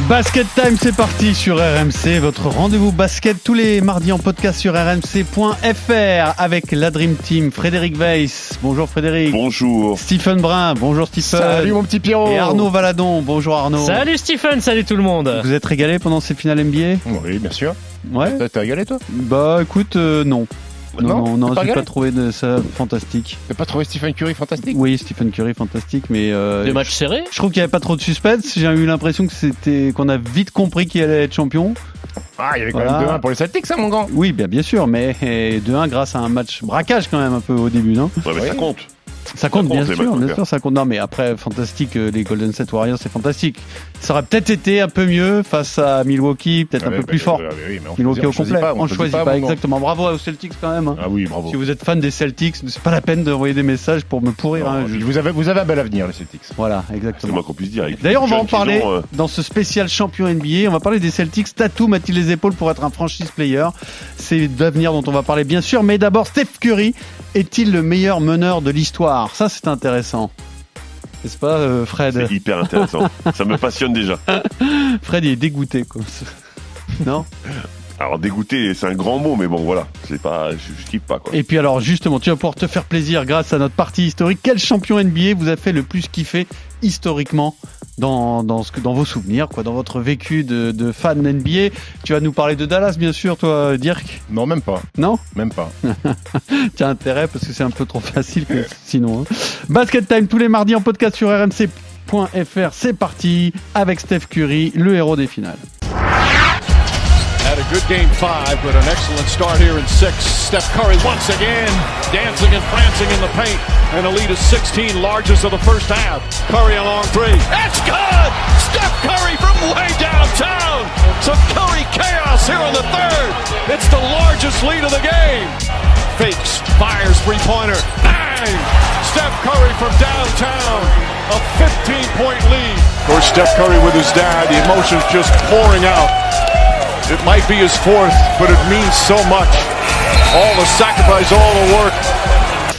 Basket Time, c'est parti sur RMC, votre rendez-vous basket tous les mardis en podcast sur rmc.fr avec la Dream Team, Frédéric Weiss. Bonjour Frédéric. Bonjour. Stephen Brun, bonjour Stephen. Salut mon petit Pierrot Et Arnaud Valadon, bonjour Arnaud. Salut Stephen, salut tout le monde. Vous êtes régalé pendant ces finales NBA Oui, bien sûr. Ouais. T'as- régalé toi? Bah écoute, euh, non. Non, Non, non, j'ai pas trouvé de ça fantastique. T'as pas trouvé Stephen Curry fantastique? Oui, Stephen Curry fantastique, mais euh, Des matchs serrés? je trouve qu'il y avait pas trop de suspense. J'ai eu l'impression que c'était qu'on a vite compris qui allait être champion. Ah, il y avait quand Voilà. même 2-1 pour les Celtics, ça mon grand Oui, bien, bien sûr, mais 2-1 grâce à un match braquage quand même un peu au début, non? Ouais, mais ça compte. Ça compte, compte, bien sûr, bien sûr, ça compte. Non, mais après, fantastique, euh, les Golden State Warriors, c'est fantastique. Ça aurait peut-être été un peu mieux face à Milwaukee, peut-être un peu plus mais- fort. oui, mais on Milwaukee choisit- au on choisit complet, pas, on choisit pas, exactement. Bravo aux Celtics quand même. hein. Ah oui, bravo. Si vous êtes fan des Celtics, c'est pas la peine d'envoyer des messages pour me pourrir. Non, hein, je- Vous avez, vous avez un bel avenir, les Celtics. Voilà, C'est exactement. moi qu'on puisse dire. D'ailleurs, on va en parler ont, euh, dans ce spécial champion NBA. On va parler des Celtics. Tatum a-t-il les épaules pour être un franchise player? C'est l'avenir dont on va parler, bien sûr. Mais d'abord, Steph Curry est-il le meilleur meneur de l'histoire? Ça, c'est intéressant. N'est-ce pas, euh, Fred C'est hyper intéressant. ça me passionne déjà. Fred, il est dégoûté. Quoi. non? Alors dégoûté, c'est un grand mot, mais bon voilà, c'est pas, je, je kiffe pas quoi. Et puis alors, justement, tu vas pouvoir te faire plaisir grâce à notre partie historique. Quel champion NBA vous a fait le plus kiffer historiquement dans, dans, ce que, dans vos souvenirs, quoi, dans votre vécu de, de fan NBA Tu vas nous parler de Dallas, bien sûr, toi, Dirk Non, même pas. Non? Même pas. Tu as intérêt parce que c'est un peu trop facile que sinon. hein. Basket Time tous les mardis en podcast sur rmc.fr. C'est parti avec Steph Curry, le héros des finales. Good game five, but an excellent start here in six. Steph Curry once again dancing and prancing in the paint. And a lead of 16, largest of the first half. Curry along three. That's good! Steph Curry from way downtown. Some Curry chaos here in the third. It's the largest lead of the game. Fakes, fires three-pointer. Bang! Steph Curry from downtown. A 15-point lead. Of course, Steph Curry with his dad, the emotions just pouring out. It might be his fourth, but it means so much. All the sacrifice, all the work.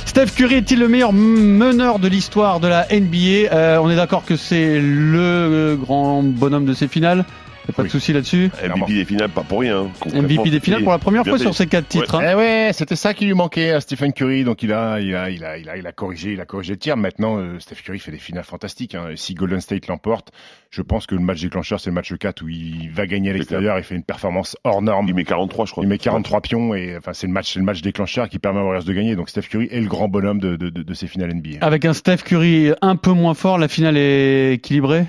Steph Curry est-il le meilleur meneur de l'histoire de la NBA Euh, On est d'accord que c'est le grand bonhomme de ces finales. A pas de souci là-dessus. MVP des finales, pas pour rien. hein. MVP des finales pour la première fois sur ces quatre titres. hein. Eh ouais, c'était ça qui lui manquait à Stephen Curry. Donc il a, il a, il a, il a, il a corrigé, il a corrigé le tir. Maintenant, euh, Steph Curry fait des finales fantastiques. hein. Et Si Golden State l'emporte, je pense que le match déclencheur, c'est le match 4 où il va gagner à l'extérieur. Il fait une performance hors norme. Il met 43, je crois. Il met 43 pions et enfin c'est le match, c'est le match déclencheur qui permet aux Warriors de gagner. Donc Steph Curry est le grand bonhomme de, de, de, de ces finales NBA. Avec un Steph Curry un peu moins fort, la finale est équilibrée?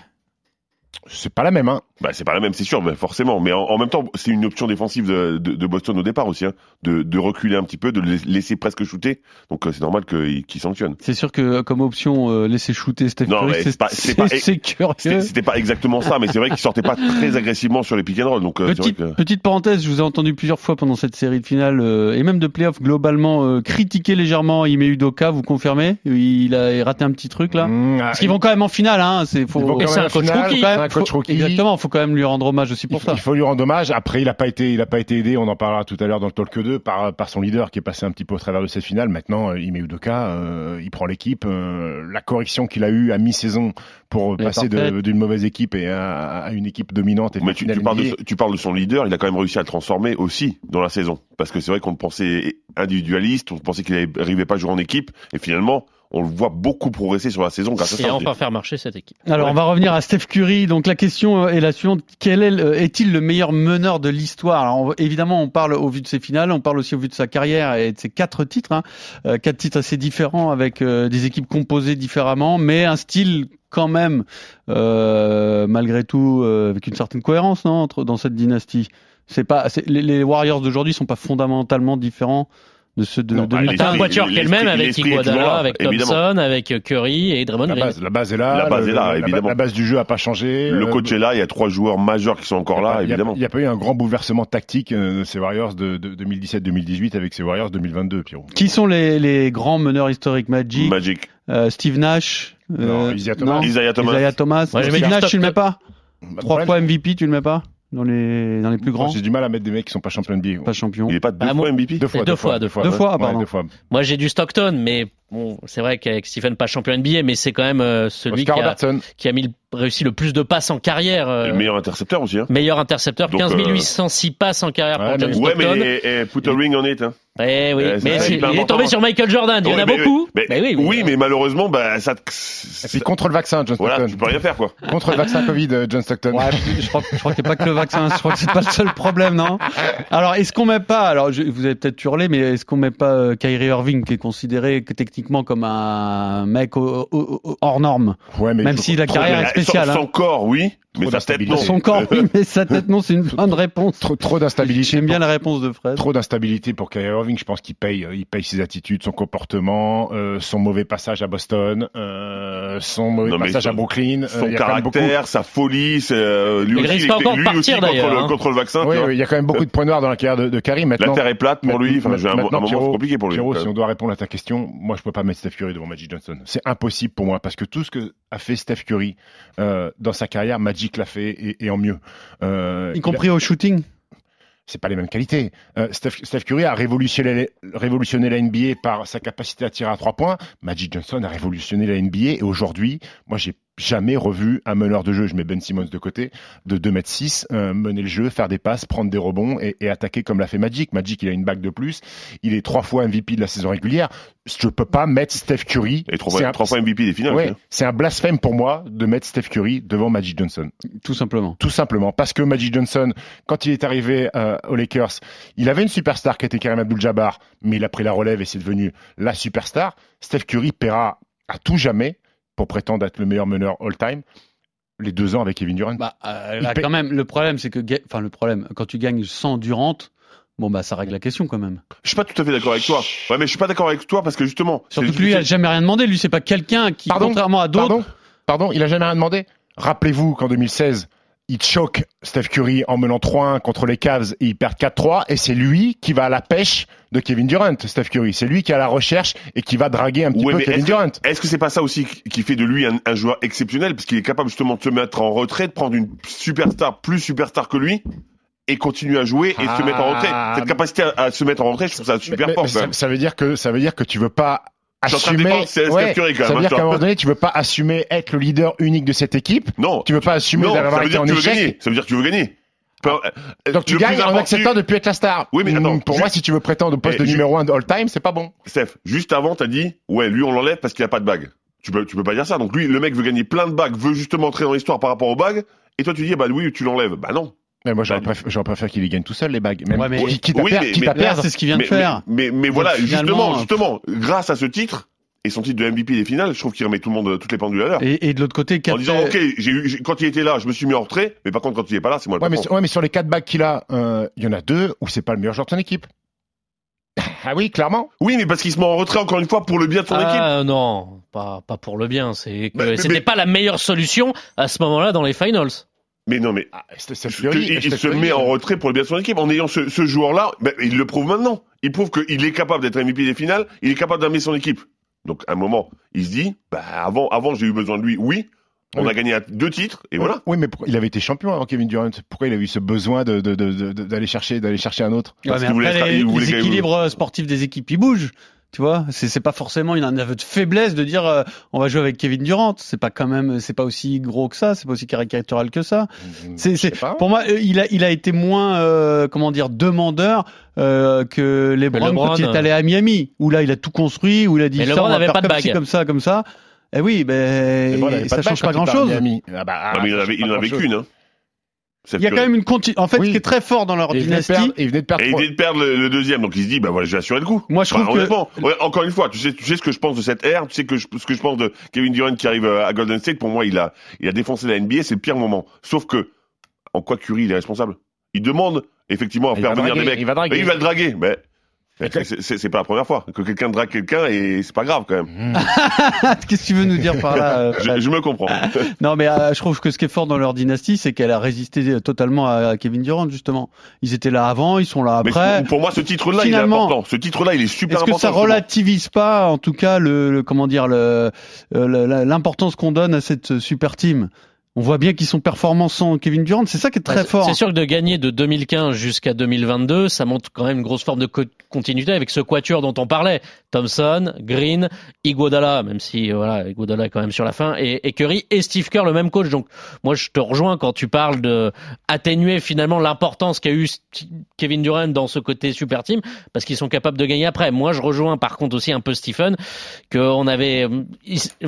C'est pas la même, hein. Bah, c'est pas la même, c'est sûr, mais forcément. Mais en, en même temps, c'est une option défensive de, de, de Boston au départ aussi, hein, de, de reculer un petit peu, de le laisser presque shooter. Donc euh, c'est normal qu'il qu'il sanctionne. C'est sûr que comme option euh, laisser shooter Steph Curry, c'est pas-. C'était c'était pas exactement ça, mais c'est vrai qu'il sortait pas très agressivement sur les pick and roll. Donc euh, vrai Petite, que petite parenthèse, je vous ai entendu plusieurs fois pendant cette série de finales euh, et même de playoffs globalement euh, critiquer légèrement Ime Udoka, vous confirmez? Il a raté un petit truc là? Mmh, Parce qu'ils vont quand même en finale, hein. C'est faut. Un coach finale, rookie. c'est Faut- faut- quand même lui rendre hommage aussi Il pour faut, ça. il faut lui rendre hommage. Après, il a pas été, il a pas été aidé. On en parlera tout à l'heure dans le talk 2 par par son leader qui est passé un petit peu au travers de cette finale. Maintenant, euh, Ime Udoka, euh, il prend l'équipe. euh, la correction qu'il a eue à mi-saison pour passer d'une mauvaise équipe et à, à une équipe dominante. Et Mais tu, tu, parles de, tu parles de son leader, il a quand même réussi à le transformer aussi dans la saison. Parce que c'est vrai qu'on le pensait individualiste, on pensait qu'il n'arrivait pas à jouer en équipe, et finalement, on le voit beaucoup progresser sur la saison grâce à Et ça. enfin faire marcher cette équipe. Alors Ouais. on va revenir à Steph Curry. Donc la question euh, est la suivante quel est, le- est-il le meilleur meneur de l'histoire? Alors on- évidemment, on parle au vu de ses finales, on parle aussi au vu de sa carrière et de ses quatre titres, hein. Euh, quatre titres assez différents avec euh, des équipes composées différemment, mais un style quand même euh, malgré tout euh, avec une certaine cohérence, non, entre dans cette dynastie. C'est pas les, les Warriors d'aujourd'hui sont pas fondamentalement différents de ceux de Non, bah, 2015. les- T'as un quatuor qui est le même avec Iguodala, avec évidemment. Thompson, avec Curry et Draymond La Green. base, la base est là. La base le- est là, la- évidemment. La base du jeu a pas changé. Le Euh, coach est là, il y a trois joueurs majeurs qui sont encore là, évidemment. Il n'y a, pas eu un grand bouleversement tactique euh, de ces Warriors de, de 2017-2018 avec ces Warriors 2022, Pierrot. Qui sont les, les grands meneurs historiques? Magic, Magic. euh, Steve Nash, Non, Isaiah Thomas. non, Isaiah Thomas. Isaiah Thomas. J'aimais Steve Nash, tu le mets pas? Trois fois MVP, tu le mets pas? Dans les dans les plus grands J'ai du mal à mettre des mecs qui sont pas champions NBA. Pas champion. Il est pas deux Bah, fois MVP Deux fois, deux fois, deux fois. Deux fois, ah, Ouais, pardon. deux fois. Moi, j'ai du Stockton, mais bon, c'est vrai qu'avec Stephen, pas champion NBA, mais c'est quand même euh, celui Oscar qui a, Robertson. qui a mis le- réussi le plus de passes en carrière. euh, Le meilleur intercepteur aussi. Hein. meilleur intercepteur, Donc, 15 euh, 806 passes en carrière Ouais, pour John mais- Ouais, Stockton. mais put a ring on it. Hein. Eh oui, Euh, mais c'est c'est- hyper il est tombé sur Michael Jordan. Il y en a mais- beaucoup. Mais, Mais oui, oui, oui, mais malheureusement, bah, ça. Puis contre le vaccin, John Voilà, Stockton. tu peux rien faire quoi. Contre le vaccin Covid, euh, John Stockton. Ouais, je crois, je crois qu'il n'y a pas que le vaccin, je crois que c'est pas le seul problème, non? Alors, est-ce qu'on met pas, alors je- vous avez peut-être hurlé, mais est-ce qu'on met pas euh, Kyrie Irving, qui est considéré que, techniquement comme un mec au- au- au- hors norme? Ouais, mais Même si la carrière est spéciale. Son, hein. son corps, oui, mais sa tête, non. d'instabilité. Son corps, oui, mais sa tête, non, c'est une bonne réponse. Trop, trop d'instabilité. J'aime bien la réponse de Fred. Trop d'instabilité pour Kyrie Irving. Je pense qu'il paye, euh, il paye ses attitudes, son comportement, euh, son mauvais passage à Boston, euh, son mauvais Non, passage son- à Brooklyn. euh, Son il beaucoup- caractère, sa folie, c'est, euh, lui Il aussi, risque était- encore de lui partir, aussi contre le, hein. contre le vaccin. Oui, oui, il y a quand même beaucoup de points noirs dans la carrière de, de Kyrie. La Maintenant, terre est plate pour lui. Enfin, j'ai un, un Maintenant, moment, compliqué pour lui. Quand si même. on doit répondre à ta question, moi je peux pas mettre Steph Curry devant Magic Johnson. C'est impossible pour moi parce que tout ce que a fait Steph Curry euh, dans sa carrière, Magic l'a fait et, et en mieux. Euh, Y compris au shooting. c'est pas les mêmes qualités. Euh, Steph, Steph Curry a révolutionné, révolutionné la NBA par sa capacité à tirer à trois points. Magic Johnson a révolutionné la NBA et aujourd'hui, moi j'ai jamais revu un meneur de jeu, je mets Ben Simmons de côté, de 2 mètres 6, euh, mener le jeu, faire des passes, prendre des rebonds et, et attaquer comme l'a fait Magic. Magic, il a une bague de plus, il est trois fois MVP de la saison régulière. Je peux pas mettre Steph Curry. Et trois C'est fois, un- trois fois MVP des finales. Ouais, hein. c'est un blasphème pour moi de mettre Steph Curry devant Magic Johnson. Tout simplement. Tout simplement parce que Magic Johnson, quand il est arrivé euh, aux Lakers, il avait une superstar qui était Karim Abdul-Jabbar, mais il a pris la relève et c'est devenu la superstar. Steph Curry paiera à tout jamais pour prétendre être le meilleur meneur all-time les deux ans avec Kevin Durant. Bah, euh, là, quand même, le problème, c'est que, enfin, le problème, quand tu gagnes sans Durant, bon, bah, ça règle la question quand même. Je suis pas tout à fait d'accord avec toi. Ouais, mais je suis pas d'accord avec toi parce que justement. Surtout que lui, il a jamais rien demandé. Lui, c'est pas quelqu'un qui, Pardon contrairement à d'autres, Pardon Pardon, il a jamais rien demandé Rappelez-vous qu'en 2016, il choque Steph Curry en menant 3-1 contre les Cavs et il perd 4-3 et c'est lui qui va à la pêche de Kevin Durant, Steph Curry. C'est lui qui est à la recherche et qui va draguer un petit Ouais, peu Kevin est-ce Durant. Est-ce que c'est pas ça aussi qui fait de lui un, un joueur exceptionnel? Parce qu'il est capable justement de se mettre en retrait, de prendre une superstar plus superstar que lui et continuer à jouer et Ah. se mettre en retrait. Cette capacité à, à se mettre en retrait, je trouve ça super Mais- fort mais ça veut dire que ça veut dire que tu veux pas Assumer. Steph Ouais, quand ça même, veut hein, dire qu'à un moment donné, tu veux pas assumer être le leader unique de cette équipe. Non, Tu veux pas assumer d'avoir ça veut été dire en que tu veux échec. gagner. Ça veut dire que tu veux gagner. Peu- euh, Donc tu gagnes en acceptant de plus être la star. Oui, mais attends, Mm, pour moi, si tu veux prétendre au poste Eh, de numéro 1 de all time, c'est pas bon. Steph, juste avant, t'as dit, ouais, lui on l'enlève parce qu'il a pas de bague. Tu peux, tu peux pas dire ça. Donc lui, le mec veut gagner plein de bagues, veut justement entrer dans l'histoire par rapport aux bagues. Et toi, tu dis, bah oui, tu l'enlèves. Bah non. Mais moi, j'aurais Bah, préféré qu'il les gagne tout seul, les bagues. Même Ouais, mais- quitte, quitte à Oui, perdre- mais- mais- perdre. c'est ce qu'il vient de mais, faire. mais, mais, mais voilà, justement, justement, grâce à ce titre et son titre de MVP des finales, je trouve qu'il remet tout le monde, toutes les pendules à l'heure. Et, et de l'autre côté, En disant, ok, j'ai eu, j'ai- quand il était là, je me suis mis en retrait, mais par contre, quand il est pas là, c'est moi le Ouais mais, patron. ouais, mais sur les quatre bagues qu'il a, euh, il y en a deux où c'est pas le meilleur joueur de son équipe. Ah oui, clairement. Oui, mais parce qu'il se met en retrait encore une fois pour le bien de son équipe. Ah non, pas, pas pour le bien. C'est Mais- mais- c'était mais- pas la meilleure solution à ce moment-là dans les finals. Mais non, mais Ah, il, se met en retrait pour le bien de son équipe en ayant ce, ce joueur-là. ben, il le prouve maintenant. Il prouve qu'il est capable d'être MVP des finales. Il est capable d'amener son équipe. Donc, à un moment, il se dit, bah, avant, avant, j'ai eu besoin de lui. Oui, on Oui. a gagné deux titres et voilà. Oui, mais pourquoi- il avait été champion avant Kevin Durant. Pourquoi il a eu ce besoin de, de, de, de- d'aller chercher, d'aller chercher un autre? Ouais, mais voulait les, il voulait les gagner. équilibres sportifs des équipes, ils bougent. Tu vois, c'est c'est pas forcément une un aveu de faiblesse de dire euh, on va jouer avec Kevin Durant. C'est pas quand même, c'est pas aussi gros que ça, c'est pas aussi caricatural que ça. C'est, Je sais c'est, pas. pour moi, euh, il a, il a été moins, euh, comment dire, demandeur euh, que LeBron, LeBron, quand il est euh. allé à Miami, où là, il a tout construit, où il a dit Mais ça, on va avait faire pas de comme ci, comme ça, comme ça. Eh oui, ben, bon, avait ça change pas grand chose. Ah bah, Non, mais il en avait, il en avait qu'une. Hein. Il y a quand même une conti- en fait, Oui. ce qui est très fort dans leur Et il venait de dynastie. perdre, et il venait de perdre Et il vient de perdre le, le deuxième, donc il se dit, bah voilà, je vais assurer le coup. Moi, je Enfin, trouve que encore une fois, tu sais, tu sais ce que je pense de cette ère, tu sais que je- ce que je pense de Kevin Durant qui arrive euh, à Golden State. Pour moi, il a, il a défoncé la NBA, c'est le pire moment. Sauf que, en quoi Curry, il est responsable Il demande effectivement à Il faire venir draguer, des mecs. il va draguer. Mais il va le draguer. Mais c'est pas la première fois que quelqu'un drague quelqu'un et c'est pas grave quand même. Qu'est-ce que tu veux nous dire par là euh, Je, je me comprends. Non, mais euh, je trouve que ce qui est fort dans leur dynastie, c'est qu'elle a résisté totalement à Kevin Durant, justement. Ils étaient là avant, ils sont là Mais après. pour moi, ce titre-là, il est important. Ce titre-là, il est super Est-ce que important. ça relativise pas, en tout cas, le, le- comment dire, le, euh, le- la- l'importance qu'on donne à cette super team? On voit bien qu'ils sont performants sans Kevin Durant. C'est ça qui est très Bah, fort. C'est sûr que de gagner de 2015 jusqu'à 2022, ça montre quand même une grosse forme de co- continuité avec ce quatuor dont on parlait. Thompson, Green, Iguodala, même si euh, voilà, Iguodala est quand même sur la fin, et, et Curry et Steve Kerr, le même coach. Donc moi, je te rejoins quand tu parles de atténuer finalement l'importance qu'a eu Kevin Durant dans ce côté super team, parce qu'ils sont capables de gagner après. Moi, je rejoins par contre aussi un peu Stephen, qu'on avait, euh,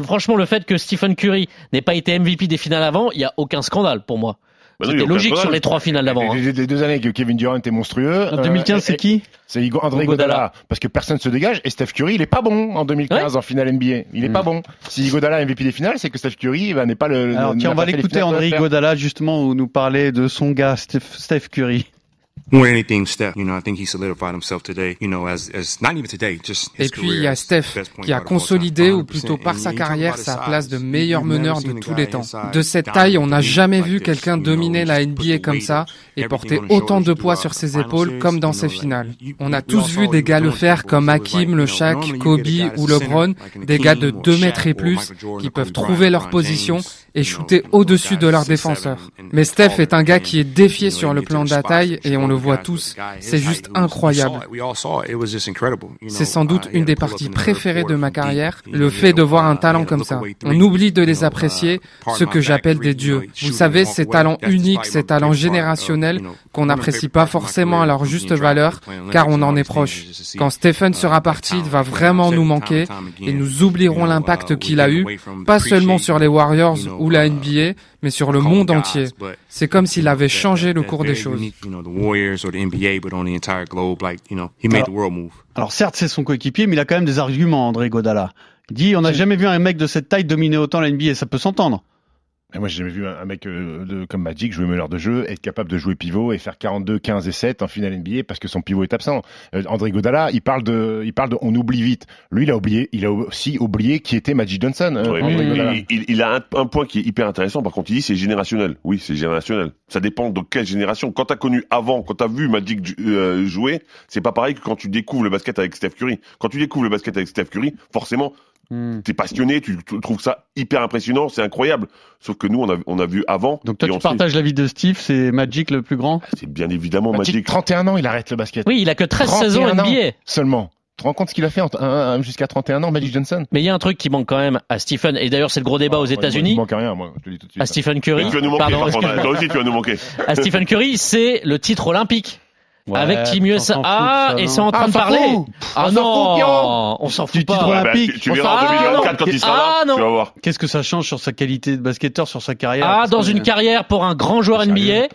franchement, le fait que Stephen Curry n'ait pas été MVP des finales avant, il y a aucun scandale pour moi. Bah non, il y a C'était logique sur les trois finales d'avant. hein. Les, les- les deux années que Kevin Durant était monstrueux. En euh, 2015, c'est et- qui C'est André. Godala. Parce que personne se dégage. Et Steph Curry, il est pas bon en 2015 en finale NBA. Il est Mm. pas bon. Si Iguodala est MVP des finales, c'est que Steph Curry bah, n'est pas le. Alors tiens, on va l'écouter finales André Godala justement où nous parlait de son gars Steph, Steph Curry. More than anything, Steph, you know, I think he solidified himself today, you know, as, as not even today, just Et puis il y a Steph qui a consolidé ou 100%. plutôt par sa carrière sa place de meilleur meneur de tous les temps. De cette taille, on n'a jamais vu quelqu'un dominer la NBA comme ça et porter autant de poids sur ses épaules comme dans ses finales. On a tous vu des gars le faire comme Hakim, le Shaq, Kobe ou LeBron, des gars de Hakeem or 2 Shaq mètres et plus qui peuvent trouver leur position et shooter au-dessus de leurs défenseurs. Mais Steph est un gars qui est défié sur le plan de la taille et on le voit tous. C'est juste incroyable. C'est sans doute Uh, une des parties préférées de ma carrière, le fait de voir un uh, talent comme ça. On oublie de les uh, apprécier, my que j'appelle des dieux. Vous savez, ces talents uniques, ces talents générationnels qu'on n'apprécie pas forcément à leur juste valeur, car on en est proche. Quand Stephen sera parti, il va vraiment nous manquer et nous oublierons l'impact qu'il a eu, pas seulement sur les Warriors ou la NBA, mais sur le monde entier. C'est comme s'il avait changé le cours des choses. unique, you know, the Warriors or the NBA, but on the entire globe, like, you know, he made the world move. Alors certes, c'est son coéquipier, mais il a quand même des arguments, André Godala. Il dit, on n'a jamais vu un mec de cette taille dominer autant la NBA, ça peut s'entendre. Et moi, j'ai jamais vu un mec euh, de, comme Magic jouer meneur de jeu, être capable de jouer pivot et faire 42, 15 et 7 en finale NBA parce que son pivot est absent. Euh, André Godala, il parle de, il parle de, on oublie vite. Lui, il a oublié, il a aussi oublié qui était Magic Johnson. euh, mais il a un, un point qui est hyper intéressant. Par contre, il dit c'est générationnel. Oui, c'est générationnel. Ça dépend de quelle génération. Quand t'as connu avant, quand t'as vu Magic euh, jouer, c'est pas pareil que quand tu découvres le basket avec Steph Curry. Quand tu découvres le basket avec Steph Curry, forcément, Hmm. t'es passionné, tu, tu trouves ça hyper impressionnant, c'est incroyable. Sauf que nous, on a, on a vu avant. Donc toi, tu ensuite- partages l'avis de Steve, c'est Magic le plus grand? C'est bien évidemment Magic, Magic. 31 ans, il arrête le basket. Oui, il a que 13 31 saisons. NBA. Seulement. Tu te rends compte ce qu'il a fait en- un- un- jusqu'à 31 ans, Magic Johnson? Mais il y a un truc qui manque quand même à Stephen, et d'ailleurs c'est le gros débat Ah, aux moi, Il États-Unis, manque rien, moi, je te le dis tout de suite. à Stephen Curry. Mais tu vas nous manquer, Pardon, par contre, excuse-moi. toi aussi tu vas nous manquer. à Stephen Curry, c'est le titre olympique. Ouais, avec Team on USA. s'en fout, Ah, ça, et c'est en train Ah, de parler. Ah On s'en non, fout, on s'en Du fout titre pas. olympique. Ah, bah, tu, tu verras en Ah, 2024 non. quand il sera Ah, là. non. Tu vas voir. Qu'est-ce que ça change sur sa qualité de basketteur, sur sa carrière? Ah, dans une carrière pour un grand joueur Sérieux NBA.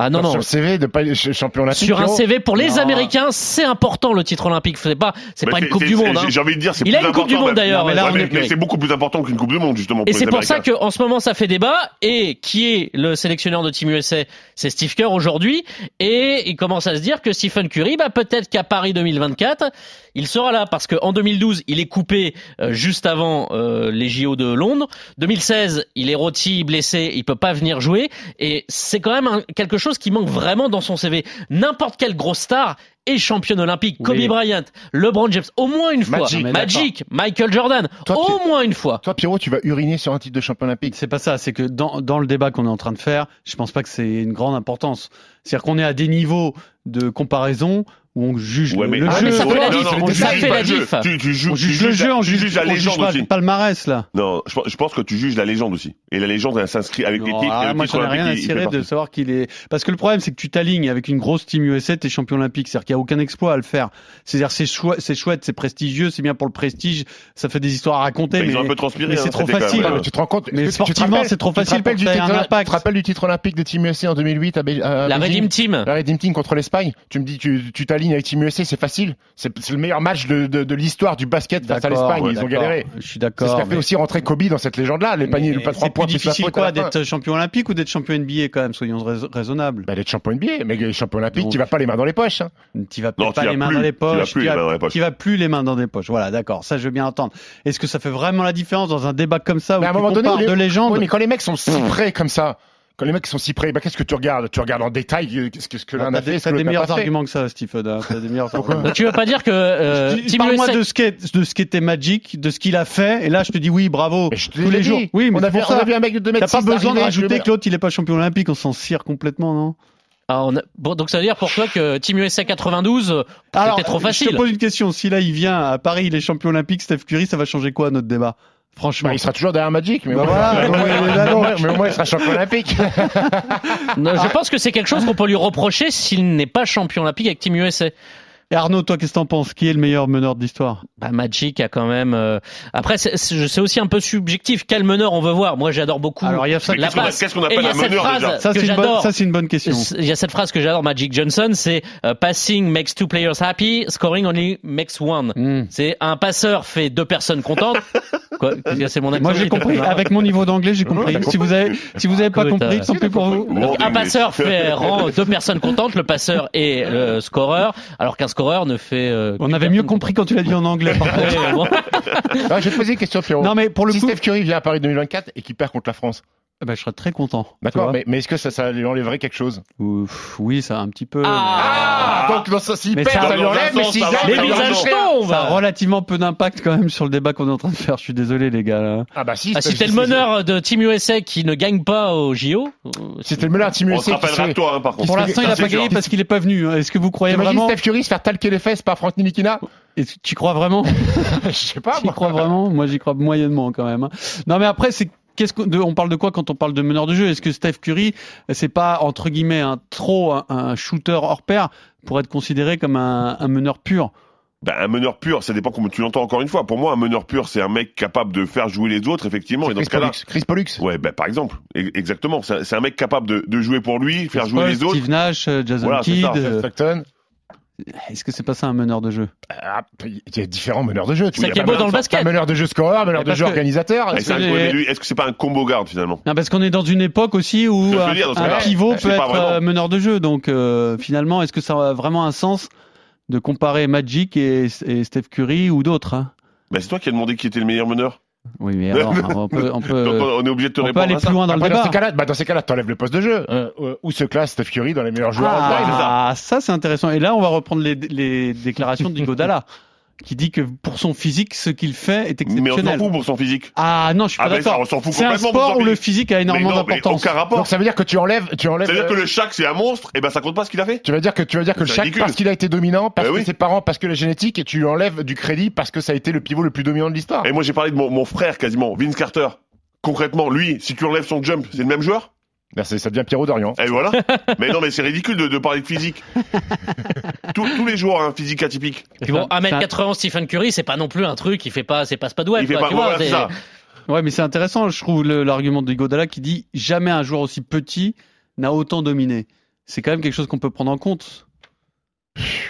Ah non, Sur non. le CV de pas ch- champion olympique. Sur un. CV pour les Non. Américains, c'est important le titre olympique. C'est pas, c'est pas une coupe du monde. hein. J'ai envie de dire, c'est Il plus a une coupe du monde d'ailleurs. Mais là, c'est beaucoup plus important qu'une Coupe du Monde, justement. Et c'est pour ça qu'en ce moment ça fait débat. Et qui est le sélectionneur de Team USA C'est Steve Kerr aujourd'hui. Et il commence à se dire que Stephen Curry, bah, peut-être qu'à Paris 2024, il sera là. Parce qu'en 2012, il est coupé euh, juste avant euh, les JO de Londres. 2016, il est rôti, blessé, il peut pas venir jouer. Et c'est quand même quelque chose qui manque vraiment dans son CV. N'importe quelle grosse star est championne olympique. Kobe Oui. Bryant, LeBron James, au moins une fois. Magic, Magic, Michael Jordan, Toi, au moins une fois. Toi, Pierrot, tu vas uriner sur un titre de champion olympique. C'est pas ça, c'est que dans, dans le débat qu'on est en train de faire, je pense pas que c'est une grande importance. C'est-à-dire qu'on est à des niveaux de comparaison où on juge Ouais, le, mais- le Ah, jeu. mais ça fait la non, diff. non, on tu Ça fait la diff. Tu, tu On tu juge le jeu, la- on juge, la on juge légende pas aussi. le palmarès là. Non, je, pense- je pense que tu juges la légende aussi. Et la légende, elle s'inscrit avec les Non, titres. ah, moi, j'en ai rien à cirer de savoir qu'il est. Parce que le problème, c'est que tu t'alignes avec une grosse team USA, t'es champion olympique. C'est-à-dire qu'il n'y a aucun exploit à le faire. C'est-à-dire c'est chouette, c'est chouette, c'est prestigieux, c'est bien pour le prestige. Ça fait des histoires à raconter, Bah, mais ils ont un peu transpiré. mais hein, c'est trop facile. Non, tu te rends compte Mais sportivement, c'est trop facile pour un impact. Tu te rappelles du titre olympique de Team USA en 2008 à, Be- à La Redeem Team. La Redeem Team contre l'Espagne. Tu me dis, tu tu avec Team USA, c'est facile. C'est c'est le meilleur match de, de, de l'histoire du basket face à D'accord, l'Espagne. ouais, Ils ont d'accord. galéré. Je suis C'est ce d'accord. qui a fait mais- aussi rentrer Kobe dans cette légende-là. Les paniers, mais pas trois C'est points la difficile quoi d'être champion olympique ou d'être champion NBA quand même, soyons rais- raisonnables. Bah, d'être champion NBA, mais champion olympique, Donc- tu vas pas les mains dans les poches. Hein. Tu vas Non, tu pas vas les mains plus. dans les Tu vas poches. plus les mains dans les poches. tu vas plus les mains dans les poches. Voilà, d'accord. Ça, je veux bien entendre. Est-ce que ça fait vraiment la différence dans un débat comme ça où Mais à un tu légendes? Oui, mais quand les mecs sont si près comme ça, quand les mecs sont si près, bah, qu'est-ce que tu regardes? Tu regardes en détail euh, qu'est-ce que, ce que l'un a fait, que t'as des meilleurs arguments que ça, Stephen. hein. T'as des meilleurs arguments. Tu veux pas dire que euh, Je- Parle-moi de ce qu'est de ce qu'était Magic, de ce qu'il a fait, et là je te dis oui, bravo. Je tous les jours. Oui, mais on ça. avait un mec de 2 mètres T'as pas besoin de rajouter je que l'autre il est pas champion olympique, on s'en cire complètement, non? Ah, on a- bon, donc ça veut dire pour toi que Team USA 92 euh, c'était trop Je facile. te pose une question. Si là il vient à Paris, il est champion olympique, Steph Curry, ça va changer quoi notre débat? Franchement. Bah, il sera toujours derrière Magic, mais, Bah au moins, voilà, mais au moins- ouais, mais au moins- donc. mais au moins, il sera champion olympique. Non, Je pense que c'est quelque chose qu'on peut lui reprocher s'il n'est pas champion olympique avec Team USA. Et Arnaud, toi, qu'est-ce que t'en penses? Qui est le meilleur meneur de l'histoire? Bah, Magic a quand même. euh, Après, c'est- aussi un peu subjectif. Quel meneur on veut voir? Moi, j'adore beaucoup. Alors il y a ça. Qu'est-ce qu'on appelle il y a un cette meneur phrase déjà Ça que c'est une bonne. j'adore. Ça c'est une bonne question. Il y a cette phrase que j'adore, Magic Johnson, c'est euh, passing makes two players happy, scoring only makes one. Hmm. C'est un passeur fait deux personnes contentes. Quoi C'est mon Moi accent, j'ai j'étais compris. Avec mon niveau d'anglais, j'ai compris. Si vous avez, si vous avez pas compris, euh, tant pis pour vous. Un passeur fait rend deux personnes contentes, le passeur et le scoreur, alors qu'un scoreur ne fait. euh, On avait mieux compris quand tu l'as dit en anglais. par contre. contente. Ouais, bon. Ah, je vais te poser une question, Pierrot. Non mais pour le si coup, Steph Curry vient à Paris 2024 et qu'il perd contre la France, bah, je serais très content. Tu d'accord, vois mais, mais est-ce que ça, ça lui enlèverait quelque chose? Ouf, Oui, ça un petit peu. Ah, Donc, dans ça, s'il Mais perd, ça- ça lui enlève, mais s'il sens, gagne, ça les visages tombent. Ça a relativement peu d'impact quand même sur le débat qu'on est en train de faire. Je suis désolé les gars. Là. Ah bah si, Ah, c'est- si t'es le meneur de Team USA qui ne gagne pas au JO, euh, Si t'es le meneur de Team On se USA qui rappellera toi, hein, par contre. Pour l'instant, il a C'est pas gagné parce qu'il est pas venu. Est-ce que vous croyez vraiment Steph Curry se faire talquer les fesses par Frank Nilikina? Est-ce que Tu crois vraiment? Je sais pas, Tu crois vraiment? Moi, j'y crois moyennement quand même. hein. Non, mais après, c'est qu'est-ce qu'on de- on parle de quoi quand on parle de meneur de jeu? Est-ce que Steph Curry, c'est pas entre guillemets un trop un, un shooter hors pair pour être considéré comme un, un meneur pur? Ben, un meneur pur, ça dépend comment tu l'entends encore une fois. Pour moi, un meneur pur, c'est un mec capable de faire jouer les autres, effectivement. Et dans Chris ce cas-là, Pollux. Chris Pollux. ouais, ben, par exemple, E- exactement. C'est un- mec capable de, de jouer pour lui, faire jouer Paul, les autres. Steve Nash, euh, Jason Voilà, Kidd. euh, Stockton. Est-ce que c'est pas ça un meneur de jeu Ah, Il y a différents meneurs de jeu. tu ça qui est Il y a beau dans le basket. Un meneur de jeu scoreur, un meneur de jeu que- organisateur. Est-ce c'est que- c'est pas un combo guard finalement Non, parce qu'on est dans une époque aussi où un, dire, pivot c'est peut être vraiment. euh, meneur de jeu. Donc euh, finalement, est-ce que ça a vraiment un sens de comparer Magic et, et Steph Curry ou d'autres hein? Ben, C'est toi qui as demandé qui était le meilleur meneur. Oui, mais alors, on peut, on peut, Donc on est obligé de te on peut répondre aller ça. plus loin dans le Après, dans débat. ces cas-là, bah, dans ces cas-là, t'enlèves le poste de jeu. Euh, euh, où se classe Steph Curry dans les meilleurs joueurs Ah, ça c'est intéressant. Et là, on va reprendre les, les déclarations d'Igodala, qui dit que pour son physique, ce qu'il fait est Mais on s'en exceptionnel. fout pour son physique. Ah non, je suis Ah pas ben ça, d'accord. on s'en fout C'est un sport où le physique. a énormément d'importance. aucun rapport. Donc ça veut dire que tu enlèves, tu enlèves. C'est-à-dire que euh, le Shaq c'est un monstre, et ben ça compte pas ce qu'il a fait. Tu vas dire que tu vas dire que Shaq parce qu'il a été dominant, parce Eh que oui. ses parents, parce que la génétique, et tu lui enlèves du crédit parce que ça a été le pivot le plus dominant de l'histoire. Et moi j'ai parlé de mon, mon frère quasiment, Vince Carter. Concrètement, lui, si tu enlèves son jump, c'est le même joueur? C'est- ça devient Pierrot Dorian. Et voilà. mais non, mais c'est ridicule de, de parler de physique. tous, tous les joueurs, hein, physique atypique. Puis bon, Ça- 1m80 Stephen Curry, c'est pas non plus un truc, il fait pas, c'est pas Spadwell, Il fait pas voilà, ça. Ouais, mais c'est intéressant, je trouve, le- l'argument d'Igodala qui dit jamais un joueur aussi petit n'a autant dominé. C'est quand même quelque chose qu'on peut prendre en compte.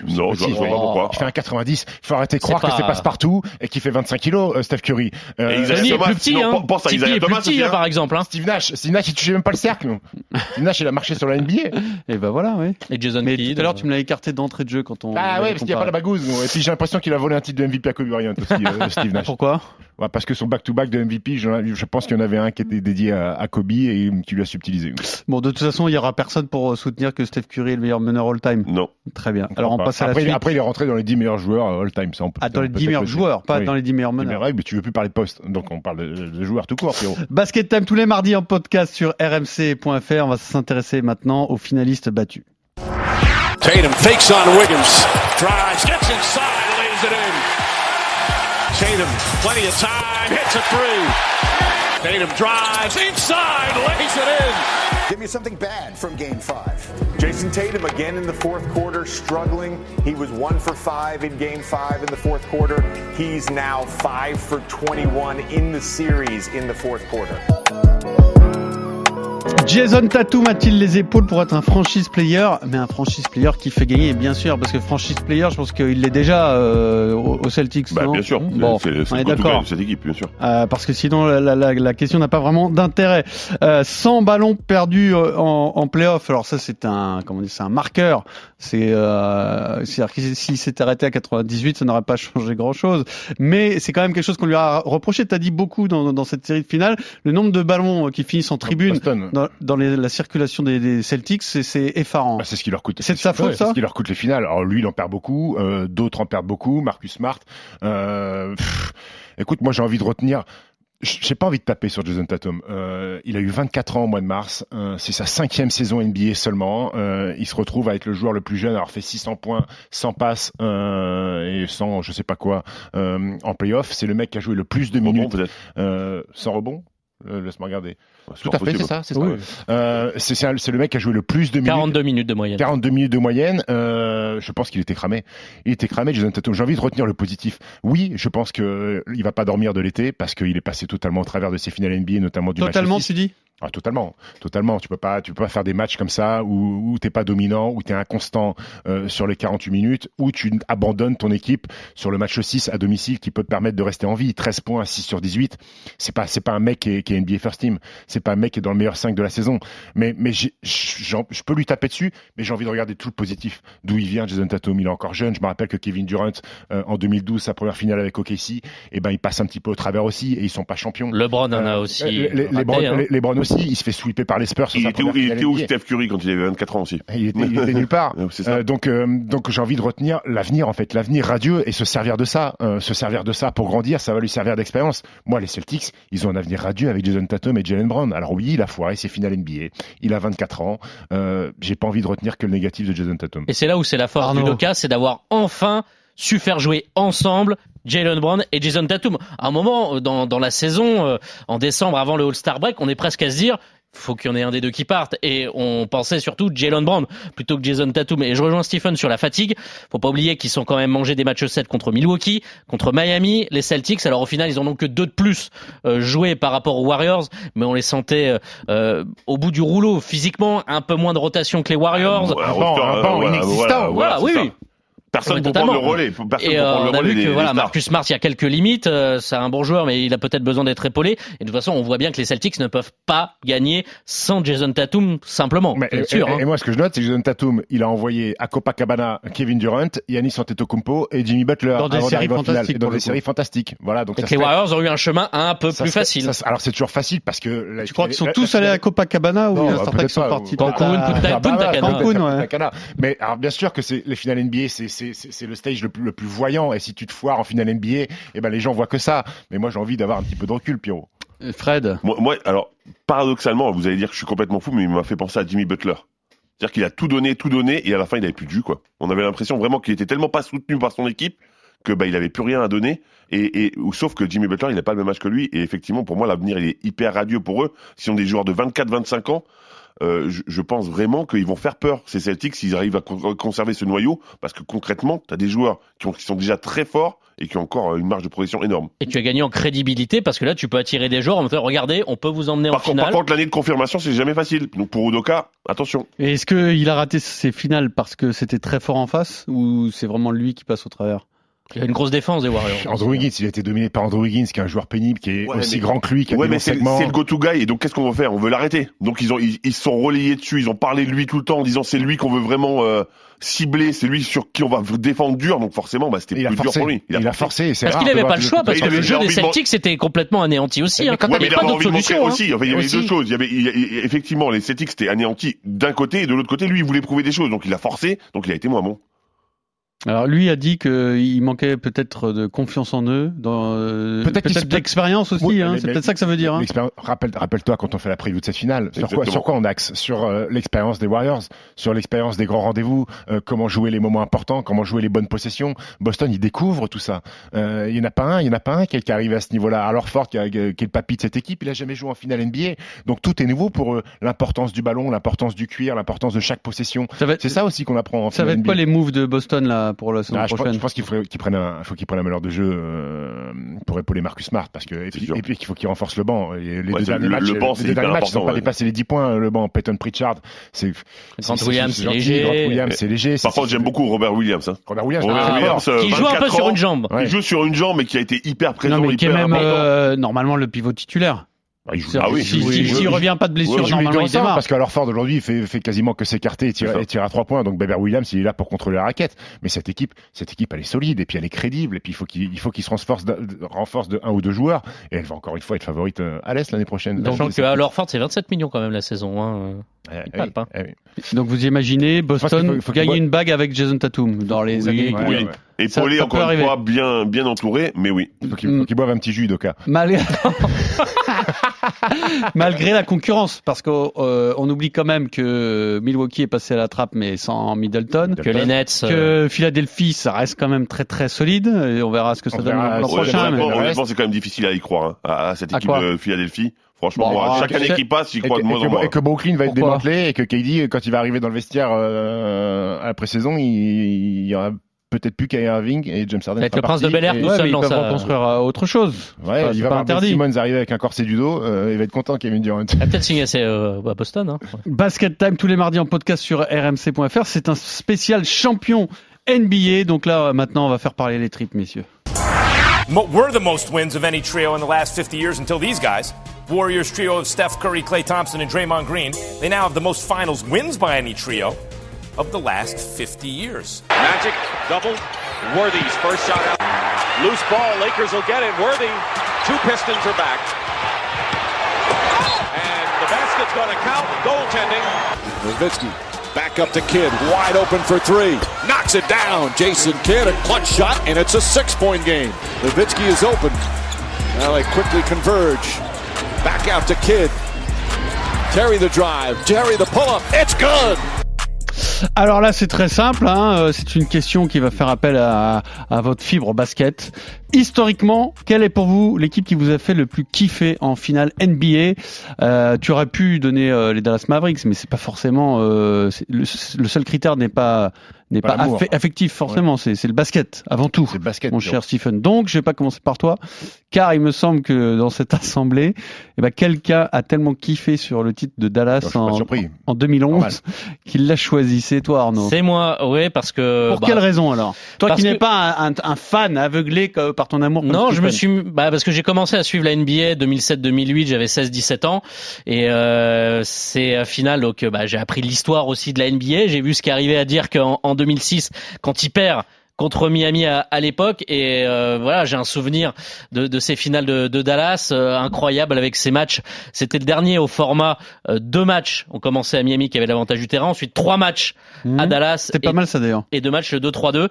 Non, je vois pas pourquoi. Il fait un 90. Il faut arrêter de croire pas- que c'est passe-partout et qu'il fait 25 kilos, euh, Steph Curry. Euh, Et Isaiah Tony est Thomas, plus petit, hein. pense à Isaiah Thomas petit, hein, hein. par exemple, hein. Steve Nash, Steve Nash, il touchait même pas le cercle. non. Steve Nash, il a marché sur la NBA. Et ben voilà, oui. Et Jason Mais Kidd. tout à l'heure, tu me l'as écarté d'entrée de jeu quand on. Ah ouais, parce qu'il n'y a pas la bagouze. Et puis j'ai l'impression qu'il a volé un titre de MVP à Kobe Bryant aussi, euh, Steve Nash. Pourquoi? Ouais, parce que son back-to-back de MVP, je, je pense qu'il y en avait un qui était dédié à, à Kobe et qui lui a subtilisé. Bon, de toute façon, il y aura personne pour euh, soutenir que Steph Curry est le meilleur meneur all-time. Non. Très bien. Alors on Pas. passe à la après, suite. après, il est rentré dans les 10 meilleurs joueurs euh, all-time. Ça, on peut, Ah, dans on les peut 10 meilleurs joueurs, pas Oui. dans les 10 meilleurs meneurs. Mais, mais tu veux plus parler de poste, donc on parle de, de joueurs tout court, Pierrot. Basket Time tous les mardis en podcast sur rmc.fr. On va s'intéresser maintenant aux finalistes battus. Tatum fakes on Wiggins. Drives, gets inside. Tatum, plenty of time, hits a three. Tatum drives inside, lays it in. Give me something bad from game five. Jason Tatum again in the fourth quarter, struggling. He was one for five in game five in the fourth quarter. He's now five for 21 in the series in the fourth quarter. Jason Tatum a-t-il les épaules pour être un franchise player? Mais un franchise player qui fait gagner, bien sûr, parce que franchise player, je pense qu'il l'est déjà euh, au au Celtics. Bah, non bien sûr. Bon, c'est c'est on est d'accord. cette équipe, bien sûr. Euh, parce que sinon la, la- la- la question n'a pas vraiment d'intérêt. Euh, 100 ballons perdus euh, en, en playoff, alors ça c'est un comment dire, c'est un marqueur. C'est euh, c'est-à-dire que s'il s'était arrêté à 98, ça n'aurait pas changé grand-chose. Mais c'est quand même quelque chose qu'on lui a reproché. T'as dit beaucoup dans, dans cette série de finale, le nombre de ballons euh, qui finissent en tribune. Boston. Dans- dans les- la circulation des, des Celtics, c'est- c'est effarant. Bah, c'est ce qui leur coûte. C'est de sa faute, c'est ça ce qui leur coûte les finales. Alors lui, il en perd beaucoup, euh, d'autres en perdent beaucoup. Marcus Smart. Euh, pff, écoute, moi j'ai envie de retenir. J'ai pas envie de taper sur Jason Tatum. Euh, il a eu 24 ans au mois de mars. Euh, c'est sa cinquième saison NBA seulement. Euh, il se retrouve à être le joueur le plus jeune, à avoir fait 600 points, 100 passes euh, et sans je sais pas quoi euh, en playoff. C'est le mec qui a joué le plus de Rebond, minutes peut-être. euh, sans rebond. Euh, Laisse-moi regarder. Tout à fait, c'est ça, c'est ça. Oui. Euh, le mec qui a joué le plus de minutes. 42 minutes de moyenne. 42 minutes de moyenne, euh, je pense qu'il était cramé. Il était cramé, Jason Tatum. J'ai envie de retenir le positif. Oui, je pense que euh, il va pas dormir de l'été parce qu'il est passé totalement au travers de ses finales NBA, notamment du Totalement, match 6. tu dis Ah, totalement, totalement. Tu peux pas, tu peux pas faire des matchs comme ça où, où t'es pas dominant, où t'es inconstant euh, sur les 48 minutes, où tu abandonnes ton équipe sur le match 6 à domicile qui peut te permettre de rester en vie. 13 points, 6 sur 18. C'est pas, c'est pas un mec qui est, qui est NBA First Team. C'est pas un mec qui est dans le meilleur 5 de la saison. Mais, mais je peux lui taper dessus, mais j'ai envie de regarder tout le positif. D'où il vient, Jason Tatum. Il est encore jeune. Je me rappelle que Kevin Durant, euh, en 2012, sa première finale avec OKC, et ben, il passe un petit peu au travers aussi, et ils sont pas champions. LeBron en a Euh, aussi. les, les, les Brown, hein. les- les Brown aussi, il se fait sweeper par les Spurs sur Il sa était où, il était où. Steph Curry quand il avait 24 ans aussi Il était, il était nulle part. Ouais, C'est ça. Euh, donc, euh, donc j'ai envie de retenir l'avenir en fait, l'avenir radieux et se servir de ça, euh, se servir de ça pour grandir, ça va lui servir d'expérience. Moi, les Celtics, ils ont un avenir radieux avec Jason Tatum et Jalen Brown. Alors oui, il a foiré ses finales NBA, il a 24 ans. Euh, j'ai pas envie de retenir que le négatif de Jason Tatum. Et c'est là où c'est la force Arnaud. du Doka, c'est d'avoir enfin su faire jouer ensemble Jalen Brown et Jason Tatum. À un moment euh, dans, dans la saison, euh, en décembre, avant le All-Star break, on est presque à se dire faut qu'il y en ait un des deux qui parte. Et on pensait surtout Jalen Brown plutôt que Jason Tatum. Et je rejoins Stephen sur la fatigue. Faut pas oublier qu'ils sont quand même mangés des matchs 7 contre Milwaukee, contre Miami, les Celtics. Alors au final, ils en ont que deux de plus euh, joués par rapport aux Warriors, mais on les sentait euh, euh, au bout du rouleau physiquement, un peu moins de rotation que les Warriors. Voilà, un banc, rupture, un euh, banc voilà, inexistant. voilà, Voilà, c'est oui. Personne pour prendre le relais. Personne Et pour euh, prendre on le a relais vu que des voilà. Marcus Smart, il y a quelques limites. euh, c'est un bon joueur, mais il a peut-être besoin d'être épaulé. Et de toute façon, on voit bien que les Celtics ne peuvent pas gagner sans Jason Tatum, simplement. Mais, bien et, sûr. et- hein. et moi, ce que je note, c'est que Jason Tatum, il a envoyé à Copacabana Kevin Durant, Yannis Antetokounmpo et Jimmy Butler Dans des avant séries fantastiques, Dans des séries fantastiques. Voilà, donc Et ça les Warriors ont eu un chemin un peu ça plus serait- facile. ça- alors c'est toujours facile parce que la- Tu crois qu'ils sont la- tous la- allés à Copacabana ou il y en a bah, certains qui sont partis Cancun, Punta- Ah, bah, Punta Punta ouais. Cana. Mais alors bien sûr que c'est les finales NBA, c'est c'est le stage le plus le plus voyant. Et si tu te foires en finale NBA, eh ben les gens voient que ça. Mais moi j'ai envie d'avoir un petit peu de recul, Pierrot. Fred, Moi, moi, alors, paradoxalement, vous allez dire que je suis complètement fou, mais il m'a fait penser à Jimmy Butler. C'est-à-dire qu'il a tout donné, tout donné, et à la fin, il avait plus de jus, quoi. On avait l'impression vraiment qu'il était tellement pas soutenu par son équipe que bah il avait plus rien à donner. Et, et ou, sauf que Jimmy Butler, il n'a pas le même âge que lui. Et effectivement, pour moi, l'avenir, il est hyper radieux pour eux. Si on des joueurs de 24-25 ans, euh, je, je pense vraiment qu'ils vont faire peur, ces Celtics, s'ils arrivent à con- conserver ce noyau, parce que concrètement, tu as des joueurs qui, ont, qui sont déjà très forts et qui ont encore euh, une marge de progression énorme. Et tu as gagné en crédibilité parce que là, tu peux attirer des joueurs en me disant, regardez, on peut vous emmener en Par, contre, par finale. contre, l'année de confirmation, c'est jamais facile. Donc pour Udoka, attention. Et est-ce qu'il a raté ses finales parce que c'était très fort en face ou c'est vraiment lui qui passe au travers? Il y a une grosse défense des Warriors. Andrew Wiggins, il a été dominé par Andrew Wiggins, qui est un joueur pénible, qui est Ouais, aussi mais- grand que lui, qui a Ouais, des mais c'est le go-to guy, et donc qu'est-ce qu'on veut faire? On veut l'arrêter. Donc ils ont ils, sont relayés dessus, ils ont parlé de lui tout le temps en disant c'est lui qu'on veut vraiment euh, cibler, c'est lui sur qui on va défendre dur. Donc forcément, bah, c'était Il a plus dur forcé. pour lui. Il a forcé. et c'est Parce rare qu'il n'avait pas le choix, parce que il le jeu des Celtics c'était complètement anéanti aussi. Hein. quand Il n'y avait il pas d'autre solution. hein. aussi. Enfin, il y avait deux choses. Il y avait, il y a- effectivement, les Celtics c'était anéanti d'un côté, et de l'autre côté, lui, il voulait prouver des choses. Donc il a forcé, donc il a été moins bon. Alors lui a dit qu'il manquait peut-être de confiance en eux, dans euh, Peut-être peut-être d'expérience aussi. Oui, hein, c'est peut-être ça que ça veut dire. Hein. Rappelle, rappelle-toi quand on fait la preview de cette finale. Sur quoi, sur quoi on axe? Sur euh, l'expérience des Warriors, sur l'expérience des grands rendez-vous, euh, comment jouer les moments importants, comment jouer les bonnes possessions. Boston, il découvre tout ça. Euh, Il y en a pas un, il y en a pas un qui est arrivé à ce niveau-là. Alors Ford, qui, a- qui est le papy de cette équipe, il a jamais joué en finale NBA. Donc tout est nouveau pour eux. L'importance du ballon, l'importance du cuir, l'importance de chaque possession. Ça va être, C'est ça aussi qu'on apprend en ça va finale être quoi NBA. les moves de Boston là pour la saison Ah, je, pense, prochaine je pense qu'il faudrait qu'il prenne un, faut qu'il prenne un malheur de jeu euh, pour épauler Marcus Smart parce que et puis, et puis qu'il faut qu'il renforce le banc. Et les Ouais, deux c'est- derniers le- matchs, le banc, les c'est deux hyper derniers matchs, ils n'ont important, pas ouais. dépassé les 10 points. Le banc Peyton Pritchard, c'est Grant c'est- Williams, c'est léger. Grant Williams, c'est léger. Par c'est- contre, j'aime beaucoup Robert Williams. Hein. Robert Williams. Robert Williams, euh, Qui joue un peu 24 sur une jambe. Il joue sur une jambe, mais qui a été hyper présent, Non mais qui est hyper même important. euh, normalement le pivot titulaire. Bah, il joue- Ah oui, que si- oui, si- S'il oui. revient pas de blessure, Oui, normalement il ça, démarre. parce qu'à Ford aujourd'hui, il fait, fait quasiment que s'écarter et tirer, tirer à trois points. Donc Beber Williams, il est là pour contrôler la raquette. Mais cette équipe, cette équipe, elle est solide et puis elle est crédible. Et puis il faut qu'il il faut qu'il se renforce renforce de un ou deux joueurs. Et elle va encore une fois être favorite euh, à l'Est l'année prochaine. Sachant Donc, que à Lorford, c'est 27 millions quand même la saison. Hein. Eh, il palpe, oui, hein. eh oui. Donc vous imaginez Boston qu'il faut- il faut une bague avec Jason Tatum dans les Oui, années. Ouais, Oui. ouais. Et Ça- Paulé, ça encore une fois, bien, bien entouré, mais oui. Il faut qu'il faut qu'il boive un petit jus, Doka. Malgré... Malgré la concurrence, parce qu'on euh, on oublie quand même que Milwaukee est passé à la trappe, mais sans Middleton. Que les Nets. euh, Que Philadelphie, ça reste quand même très très solide. Et on verra ce que ça On donne l'an prochain. Ouais, mais- Honnêtement, reste- c'est quand même difficile à y croire hein, à, à cette équipe de Philadelphie. Franchement, Bon, moi, ah, chaque année qui passe, j'y Et crois que, de moins et que- en moins. et que Brooklyn va être Pourquoi démantelé et que KD, quand il va arriver dans le vestiaire euh, à la pré-saison, il, il y aura peut-être plus Kyrie Irving et James Harden. Ça va être sera le prince de. Bel-Air Et- tout Ouais, seul dans peuvent sa- reconstruire euh, autre chose. Ouais, Enfin, il va pas interdit. Simmons arriver avec un corset du dos, euh, il va être content Kevin Durant. Il a peut-être signé euh, à Boston. Hein. Basket Time tous les mardis en podcast sur rmc.fr. C'est un spécial champion NBA. Donc là, maintenant, on va faire parler les tripes, messieurs. Mo- We're the most wins of any trio in the last 50 years until these guys. Warriors trio of Steph Curry, Klay Thompson, and Draymond Green. They now have the most finals wins by any trio of the last 50 years. Magic double. Worthy's first shot out. Loose ball. Lakers will get it. Worthy. Two Pistons are back. And the basket's going to count. Goaltending. Nowitzki back up to Kidd, wide open for three. Knocks it down. Jason Kidd, a clutch shot, and it's a six-point game. Nowitzki is open. Now they quickly converge. Back out to Kidd. Terry the drive. Terry the pull-up. It's good. Alors là, c'est très simple. Hein. euh, C'est une question qui va faire appel à, à votre fibre basket. Historiquement, quelle est pour vous l'équipe qui vous a fait le plus kiffer en finale NBA Euh, Tu aurais pu donner euh, les Dallas Mavericks, mais c'est pas forcément euh, le, le seul critère n'est pas n'est Pas affectif forcément. C'est c'est le basket avant tout. C'est le basket. Mon cher Stephen. Donc, je vais pas commencer par toi, car il me semble que dans cette assemblée, eh ben, quelqu'un a tellement kiffé sur le titre de Dallas en, en 2011 qu'il l'a choisi. C'est toi, Arnaud. C'est moi, oui, parce que. Pour bah, quelle raison alors? Toi qui n'es que- pas un, un- un fan aveuglé que- par ton amour. Non, je me suis bah parce que j'ai commencé à suivre la NBA 2007-2008, j'avais 16-17 ans. Et euh, c'est à finale donc euh, bah, j'ai appris l'histoire aussi de la NBA, j'ai vu ce qui arrivait à dire qu'en en 2006 quand il perd contre Miami à, à l'époque. Et euh, voilà j'ai un souvenir de, de ces finales de, de Dallas euh, incroyable avec ces matchs. C'était le dernier au format euh, deux matchs. On commençait à Miami qui avait l'avantage du terrain ensuite trois matchs à Dallas C'était pas mal ça d'ailleurs. et deux matchs le 2-3-2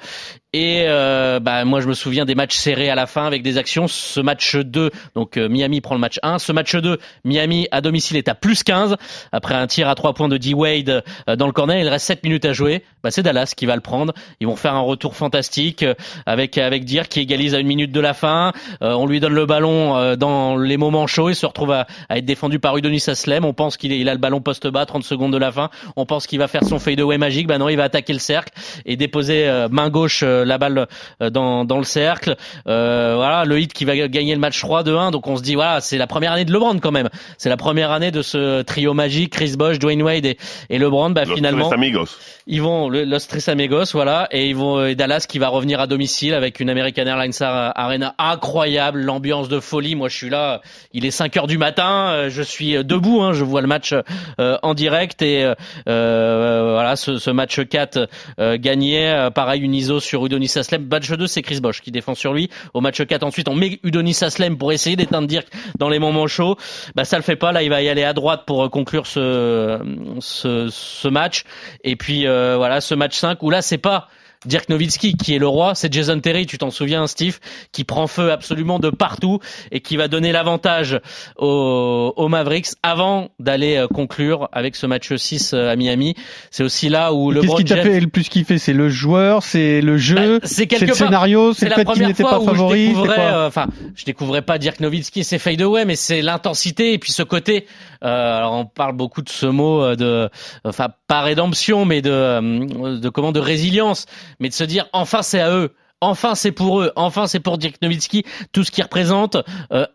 et euh, bah moi je me souviens des matchs serrés à la fin avec des actions. Ce match 2 donc euh, Miami prend le match 1 ce match 2 Miami à domicile est à plus 15 après un tir à 3 points de D Wade euh, dans le corner il reste 7 minutes à jouer. Bah c'est Dallas qui va le prendre. Ils vont faire un retour fantastique euh, avec avec Dir qui égalise à une minute de la fin. On lui donne le ballon dans les moments chauds. Il se retrouve à, être défendu par Udonis Aslem on pense qu'il il a le ballon poste bas 30 secondes de la fin. On pense qu'il va faire son fadeaway magique. Bah non il va attaquer le cercle et déposer main gauche la balle euh, dans, dans le cercle. Euh, voilà, le hit qui va gagner le match 3 de 1. Donc on se dit voilà, c'est la première année de LeBron quand même. C'est la première année de ce trio magique, Chris Bosh, Dwayne Wade et, et LeBron. Bah Los finalement, Tres amigos. ils vont le- Los Tres Amigos, voilà, et ils vont et Dallas qui va revenir à domicile avec une American Airlines Arena incroyable, l'ambiance de folie. Moi, je suis là, il est 5 heures du matin, euh, je suis debout, hein, je vois le match euh, en direct et euh, voilà, ce, ce match 4 euh, gagné, pareil une ISO sur Udonis Aslem. Match 2, c'est Chris Bosh qui défend sur lui. Au match 4 ensuite, on met Udonis Aslem pour essayer d'éteindre Dirk dans les moments chauds. Bah ça le fait pas, là il va y aller à droite pour euh, conclure ce ce, ce match. Et puis euh, voilà, ce match 5 où là c'est pas Dirk Nowitzki qui est le roi, c'est Jason Terry, tu t'en souviens Steve, qui prend feu absolument de partout et qui va donner l'avantage aux, aux Mavericks avant d'aller euh, conclure avec ce match 6 euh, à Miami. C'est aussi là où le Qu'est-ce qui t'a fait le plus kiffer? C'est le joueur, c'est le jeu, c'est c'est le scénario, c'est c'est le fait qu'il n'était pas favori. je c'est découvrais, quoi? euh, enfin, je découvrais pas Dirk Nowitzki et ses fadeaway, mais c'est l'intensité et puis ce côté. Euh, alors on parle beaucoup de ce mot euh, de, enfin pas rédemption, mais de, euh, de comment de résilience, mais de se dire enfin c'est à eux. Enfin, c'est pour eux. Enfin, c'est pour Dirk Nowitzki. Tout ce qui représente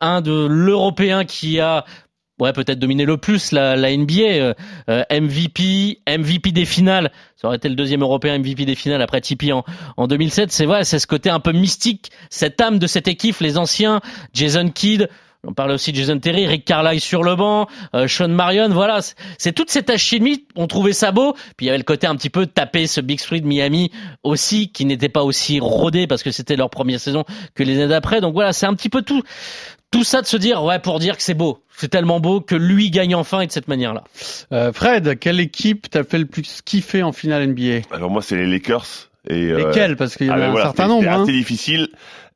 un de l'Européen qui a ouais peut-être dominé le plus la, la NBA euh, MVP MVP des finales ça aurait été le deuxième européen MVP des finales après Tipeee en, en 2007 c'est vrai c'est ce côté un peu mystique cette âme de cette équipe les anciens Jason Kidd On parlait aussi de Jason Terry, Rick Carlisle sur le banc, euh, Sean Marion. Voilà, c'est- toute cette alchimie. On trouvait ça beau. Puis il y avait le côté un petit peu taper ce Big Three de Miami aussi, qui n'était pas aussi rodé parce que c'était leur première saison que les années d'après. Donc voilà, c'est un petit peu tout, tout ça de se dire, ouais, pour dire que c'est beau. C'est tellement beau que lui gagne enfin et de cette manière-là. Euh, Fred, quelle équipe t'a fait le plus kiffer en finale NBA Alors moi, c'est les Lakers. Et, euh, Lesquelles Parce qu'il y en ah a un voilà, certain nombre. C'était hein. assez difficile.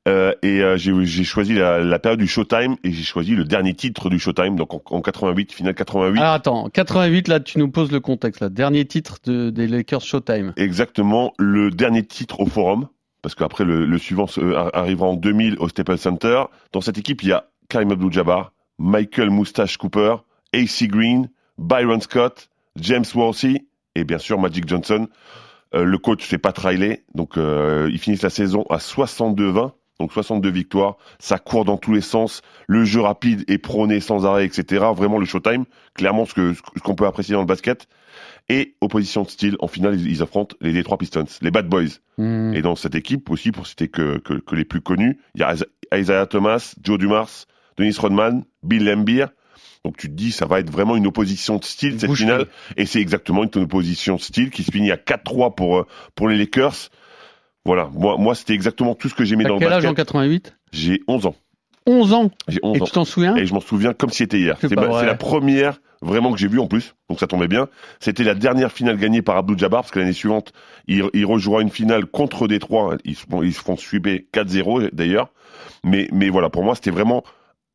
Euh, et euh, j'ai choisi la, la période du Showtime et j'ai choisi le dernier titre du Showtime, donc en, en 88, finale 88. Alors attends, 88, là tu nous poses le contexte. Là. Dernier titre de, des Lakers Showtime. Exactement, le dernier titre au Forum, parce qu'après le, le suivant euh, arrivera en 2000 au Staples Center. Dans cette équipe, il y a Karim Abdul-Jabbar, Michael Moustache Cooper, AC Green, Byron Scott, James Worthy et bien sûr Magic Johnson. Euh, le coach, c'est Pat Riley, donc ils finissent la saison à 62-20. Donc 62 victoires, ça court dans tous les sens, le jeu rapide est prôné sans arrêt, etc. Vraiment le showtime, clairement ce que ce qu'on peut apprécier dans le basket. Et opposition de style, en finale, ils, ils affrontent les Detroit Pistons, les Bad Boys. Hmm. Et dans cette équipe aussi, pour citer que, que, que les plus connus, il y a Isa- Isaiah Thomas, Joe Dumars, Dennis Rodman, Bill Lambier. Donc tu te dis, ça va être vraiment une opposition de style cette finale. Et c'est exactement une opposition de style qui se finit à 4-3 pour, euh, pour les Lakers. Voilà, moi, moi c'était exactement tout ce que j'aimais dans le quel âge en basket. 88 J'ai 11 ans. 11 ans? J'ai 11 Et ans. tu t'en souviens? Et je m'en souviens comme si c'était hier. C'est C'est pas ma- vrai. c'est la première vraiment que j'ai vue en plus, donc ça tombait bien. C'était la dernière finale gagnée par Abdul Jabbar, parce que l'année suivante, il, il rejouera une finale contre Détroit. Ils se, font- ils se font sweeper 4-0 d'ailleurs. Mais, mais voilà, pour moi, c'était vraiment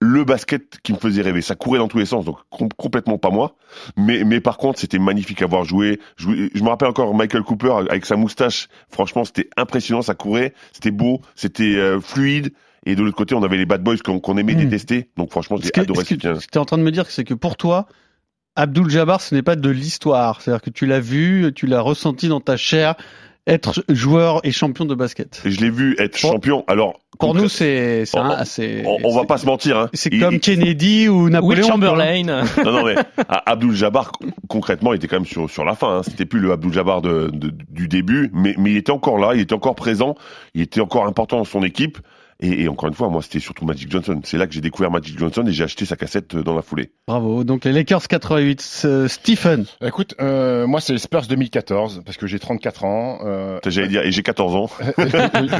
le basket qui me faisait rêver. Ça courait dans tous les sens, donc com- complètement pas moi. Mais, mais par contre, c'était magnifique à voir jouer. Je, je me rappelle encore Michael Cooper avec sa moustache. Franchement, c'était impressionnant, ça courait, c'était beau, c'était euh, fluide. Et de l'autre côté, on avait les bad boys qu'on aimait Hmm. détester. Donc franchement, j'ai adoré ce que tu es en train de me dire, c'est que pour toi, Abdul Jabbar, ce n'est pas de l'histoire. C'est-à-dire que tu l'as vu, tu l'as ressenti dans ta chair, être joueur et champion de basket. Et je l'ai vu être champion. Alors, Pour nous, c'est c'est on, on, on va pas se mentir. Hein. c'est comme il- Kennedy ou Will Napoléon. Chamberlain. Non, non, mais Abdul Jabbar, con- concrètement, il était quand même sur, sur la fin. Hein. C'était plus le Abdul Jabbar de, de- du début, mais, mais il était encore là, il était encore présent, il était encore important dans son équipe. Et, et encore une fois, moi, c'était surtout Magic Johnson. C'est là que j'ai découvert Magic Johnson et j'ai acheté sa cassette euh, dans la foulée. Bravo. Donc les Lakers 88. Ce- Stephen. Écoute, euh, moi c'est les Spurs 2014 parce que j'ai 34 ans. Euh, J'allais dire, et j'ai 14 ans.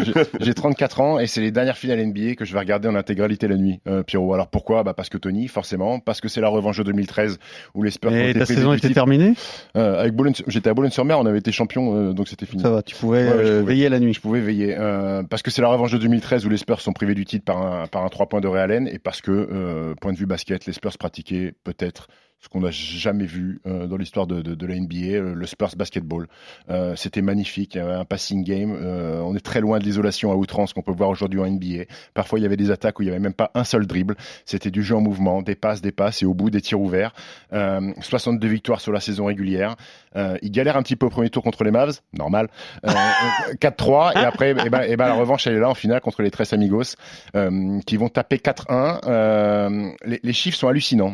j'ai- j'ai 34 ans et c'est les dernières finales NBA que je vais regarder en intégralité la nuit, euh, Pierrot. Alors pourquoi? Bah Parce que Tony, forcément, parce que c'est la revanche de 2013 où les Spurs Et ta saison était terminée? Euh, avec Boulogne, j'étais à Boulogne-sur-Mer, on avait été champion, euh, donc c'était fini. Ça va, tu pouvais Ouais, ouais, je euh, pouvais. veiller la nuit. Je pouvais veiller euh, parce que c'est la revanche de 2013 où les Spurs sont privés du titre par un par un trois points de Ray Allen et parce que euh, point de vue basket, les Spurs pratiquaient peut-être ce qu'on n'a jamais vu euh, dans l'histoire de, de, de la NBA, euh, le Spurs basketball. Euh, C'était magnifique, il y avait un passing game. euh, on est très loin de l'isolation à outrance qu'on peut voir aujourd'hui en NBA. Parfois, il y avait des attaques où il n'y avait même pas un seul dribble. C'était du jeu en mouvement, des passes, des passes et au bout des tirs ouverts. Euh, 62 victoires sur la saison régulière. Euh, il galère un petit peu au premier tour contre les Mavs, normal. Euh, euh, 4-3 et après, eh ben, eh ben, la revanche elle est là en finale contre les Tres Amigos euh, qui vont taper 4-1. Euh, les, les chiffres sont hallucinants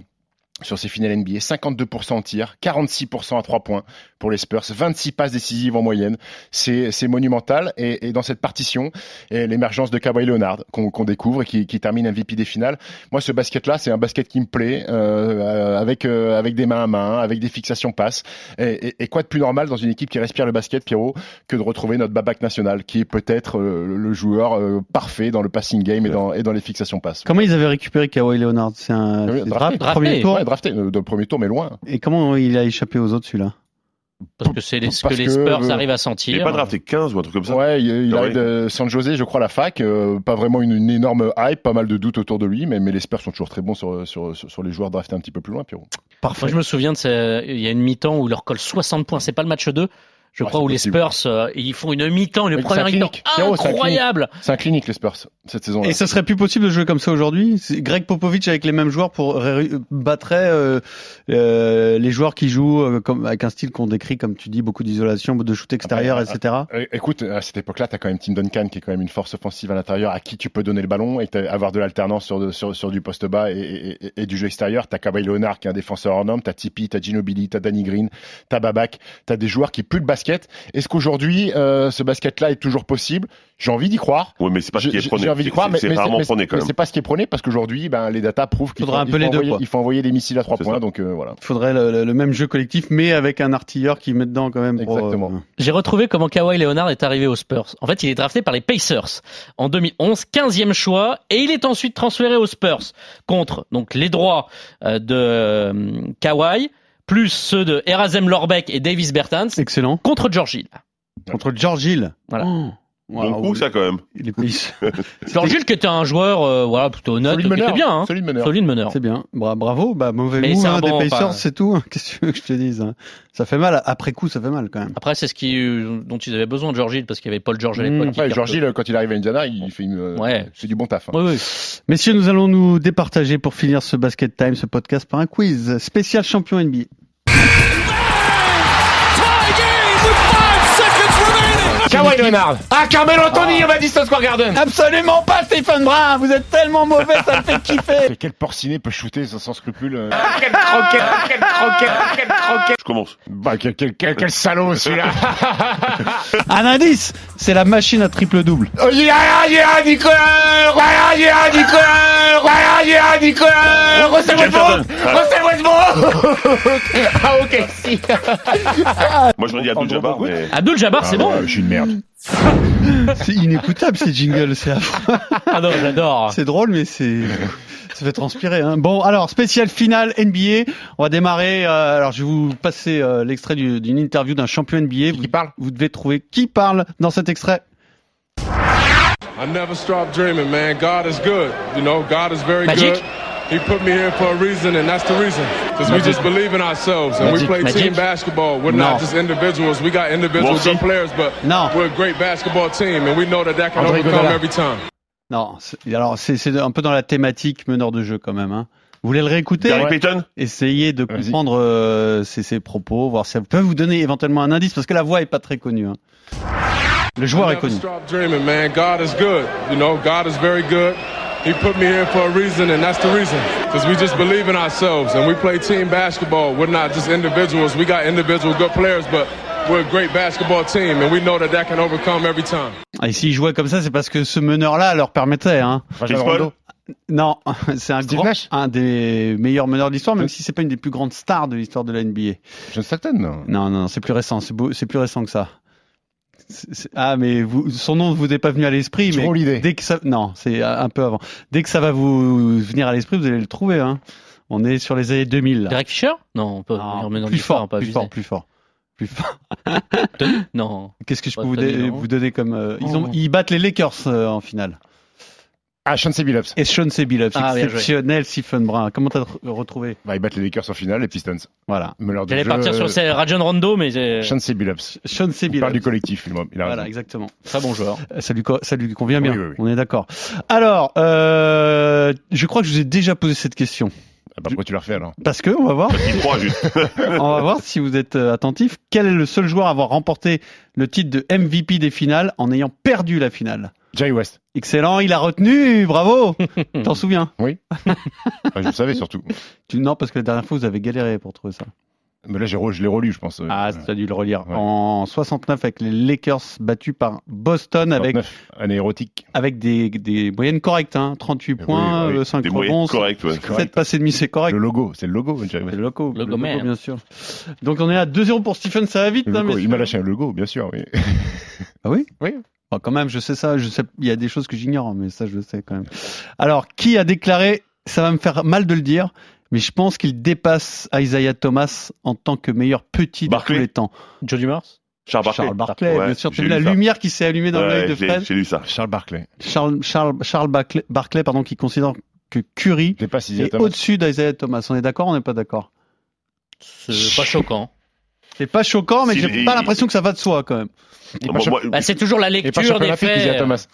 sur ces finales NBA. 52% en tir, 46% à 3 points pour les Spurs, 26 passes décisives en moyenne. C'est c'est monumental. Et, et dans cette partition, et l'émergence de Kawhi Leonard qu'on qu'on découvre et qui, qui termine MVP des finales. Moi, ce basket-là, c'est un basket qui me plaît, euh, avec euh, avec des mains à main, avec des fixations passes. Et, et, et quoi de plus normal dans une équipe qui respire le basket, Pierrot, que de retrouver notre babac national, qui est peut-être euh, le joueur euh, parfait dans le passing game et dans, et dans les fixations passes. Comment ils avaient récupéré Kawhi Leonard? C'est un c'est drafté. draft, premier tour. Ouais, drafté, euh, dans le premier tour, mais loin. Et comment il a échappé aux autres celui-là? Parce que c'est ce que les Spurs euh, arrivent à Il n'est sentir. pas drafté 15 ou un truc comme ça. Ouais, il, il arrive de San José, je crois, à la fac. euh, pas vraiment une, une énorme hype, pas mal de doutes autour de lui, mais, mais les Spurs sont toujours très bons sur, sur, sur, sur les joueurs draftés un petit peu plus loin, Pierrot. Moi, je me souviens de il y a une mi-temps où il leur colle 60 points. C'est pas le match 2. Je Ah, crois où les possible. Spurs, euh, ils font une mi-temps, une première mi-temps incroyable. C'est un clinique, les Spurs, cette saison-là. Et ça serait plus possible de jouer comme ça aujourd'hui Greg Popovich avec les mêmes joueurs pour battrait euh, euh, les joueurs qui jouent euh, comme avec un style qu'on décrit comme tu dis beaucoup d'isolation, de shoot extérieur, Après, etc. Écoute, à cette époque-là, tu as quand même Tim Duncan qui est quand même une force offensive à l'intérieur à qui tu peux donner le ballon et avoir de l'alternance sur, de- sur, sur du poste bas et, et- et- et du jeu extérieur. Tu as Kawhi Leonard qui est un défenseur hors norme, tu as Tipeee, tu as Ginobili, tu as Danny Green, tu as Babak, tu as des joueurs qui puent le basket basket. Est-ce qu'aujourd'hui, euh, ce basket-là est toujours possible? J'ai envie d'y croire. Oui, mais c'est pas ce qui est J'ai prôné. j'ai envie d'y croire, mais, C'est rarement prôné quand mais même. c'est pas ce qui est prôné parce qu'aujourd'hui, ben, les datas prouvent qu'il faut, Faudra un il peu faut les deux, envoyer, quoi. il faut envoyer des missiles à trois points. ça. Donc euh, voilà. Il faudrait le, le- le même jeu collectif, mais avec un artilleur qui met dedans quand même. pour, Exactement. euh, J'ai retrouvé comment Kawhi Leonard est arrivé aux Spurs. En fait, il est drafté par les Pacers en 2011, 15e choix, et il est ensuite transféré aux Spurs contre donc les droits de euh, Kawhi plus ceux de Erasem Lorbeck et Davis Bertans Excellent. contre George Hill. Contre George Hill. Voilà. Oh. Bon Waouh. coup, ça, quand même. Les Pacers. George Hill qui était un joueur euh, voilà plutôt honnête, Solide meneur. bien, hein. Solide meneur. solide meneur. C'est bien. Bra- bravo. Bah, mauvais Mais move c'est un hein, bon- des Pacers, c'est tout. Qu'est-ce que tu veux que je te dise hein Ça fait mal. Après coup, ça fait mal quand même. Après, c'est ce qui, euh, dont ils avaient besoin de George Hill parce qu'il y avait Paul George à l'époque. Mmh. Ouais. George Hill, quand il arrive à Indiana, il fait une, euh, Ouais. c'est du bon taf. hein. Oui, oui. Messieurs, nous allons nous départager pour finir ce Basket Time, ce podcast par un quiz spécial champion NBA. Kawhi Leonard. Ah, Carmelo Anthony au Madison Square Garden. Absolument pas, Stephen Brun. Vous êtes tellement mauvais, ça me fait kiffer. Mais Quel porciné peut shooter sans, sans scrupule euh. Quelle croquette, quelle croquette, quelle croquette. Je commence. Bah, quel, quel, quel, quel salaud celui-là Un indice, c'est la machine à triple double. Oh, yeah, yeah, Nicolas. Yeah, yeah, Nicolas. Yeah, yeah, Nicolas. Russell Westbrook. Russell Westbrook. Ah, ok, si. Moi, je me dis Abdul Jabbar, mais. Abdul Jabbar, c'est Ah, bon. ouais, Je suis une merde. C'est inécoutable ces jingles, c'est affreux. Ah non, j'adore. C'est drôle, mais c'est ça fait transpirer. Hein. Bon, alors spécial finale NBA. On va démarrer. euh, alors, je vais vous passer euh, l'extrait du- d'une interview d'un champion NBA. Vous, Qui parle? Vous devez trouver qui parle dans cet extrait. I never stop dreaming, man. God is good. You know, God is very Magic? good. He put me here for a reason, and that's the reason. Because we just believe in ourselves, and Magic. we play Magic? team basketball. We're No. not just individuals. We got individual good players, but No. we're a great basketball team, and we know that that can André overcome Iguodala. every time. Non, c'est- alors c'est c'est un peu dans la thématique meneur de jeu quand même. Hein. Vous voulez le réécouter? Essayez de comprendre euh, ses, ses propos, voir si ça peut vous donner éventuellement un indice, parce que la voix est pas très connue. hein. Le joueur est connu. stop dreaming, man. God is good. You know, God is very good. He put me here for a reason, and that's the reason. Because we just believe in ourselves, and we play team basketball. We're not just individuals. We got individual good players, but we're a great basketball team, and we know that that can overcome every time. Et s'ils jouaient comme ça, c'est parce que ce meneur-là leur permettait. Hein. Non, c'est un grand, des meilleurs meneurs de l'histoire, même si c'est pas une des plus grandes stars de l'histoire de la NBA. John Stockton, non Non, non, c'est plus récent, c'est plus récent que ça. Ah, mais vous, son nom ne vous est pas venu à l'esprit, Je mais dès que ça, non, c'est un peu avant. Dès que ça va vous venir à l'esprit, vous allez le trouver. Hein. On est sur les années 2000. Là. Derek Fisher? Non, on peut Non, plus l'histoire, fort, pas plus fort, plus fort, plus fort. Non. Qu'est-ce que je peux vous donner comme euh, ils ont, Oh. ils battent les Lakers euh, en finale. Ah, Chauncey Billups. Et Sean C. Billups, Ah, exceptionnel, Stephen Brun. Comment t'as re- retrouvé? Bah, ils battent les Lakers en finale, les Pistons. Voilà, J'allais partir sur ces Rajon Rondo, mais c'est Chauncey Billups. Sean C. Il parle du Billups. collectif, il a il a Voilà, raison. exactement. très bon joueur. Euh, Ça lui, co- ça lui convient bien. Oui, oui, oui. On est d'accord. Alors, euh, je crois que je vous ai déjà posé cette question. Ah, bah, pourquoi tu l'as refait alors? Parce que, on va voir, Il croit juste. on va voir si vous êtes euh, attentif. Quel est le seul joueur à avoir remporté le titre de MVP des finales en ayant perdu la finale? Jerry West. Excellent, il a retenu, bravo. T'en souviens Ah, je le savais surtout. tu, Non, parce que la dernière fois vous avez galéré pour trouver ça. Mais là, j'ai re- je l'ai relu, je pense. euh, Ah, euh, tu as dû le relire. Ouais. En 69 avec les Lakers battus par Boston avec 29, année érotique. avec des, des moyennes correctes, hein. 38 Oui, points, oui, oui. euh, 5 Des moyens rebonds, corrects, ouais. 7 passes et demi, c'est correct. Le logo, c'est le logo, C'est le logo, le Logo bien sûr. Donc on est à 2-0 pour Stephen, ça va vite, hein, logo, il m'a lâché un logo, bien sûr, oui. Ah oui? Oui. Bon, quand même, je sais ça, je sais, il y a des choses que j'ignore, mais ça, je le sais quand même. Alors, qui a déclaré, ça va me faire mal de le dire, mais je pense qu'il dépasse Isaiah Thomas en tant que meilleur petit de Barclay. tous les temps. Joe Dumars Charles Barkley. Charles Barkley, Ouais, bien sûr. Tu j'ai as vu la ça. lumière qui s'est allumée dans l'œil Ouais, de j'ai- Fred J'ai lu ça. Charles Barkley. Charles, Charles, Charles Barclay, Barclay, pardon, qui considère que Curry est au-dessus d'Isaiah Thomas. On est d'accord, on n'est pas d'accord? C'est pas choquant. C'est pas choquant, mais Si, j'ai pas l'impression que ça va de soi quand même. Bah, c'est toujours la lecture des faits. Isaiah Thomas.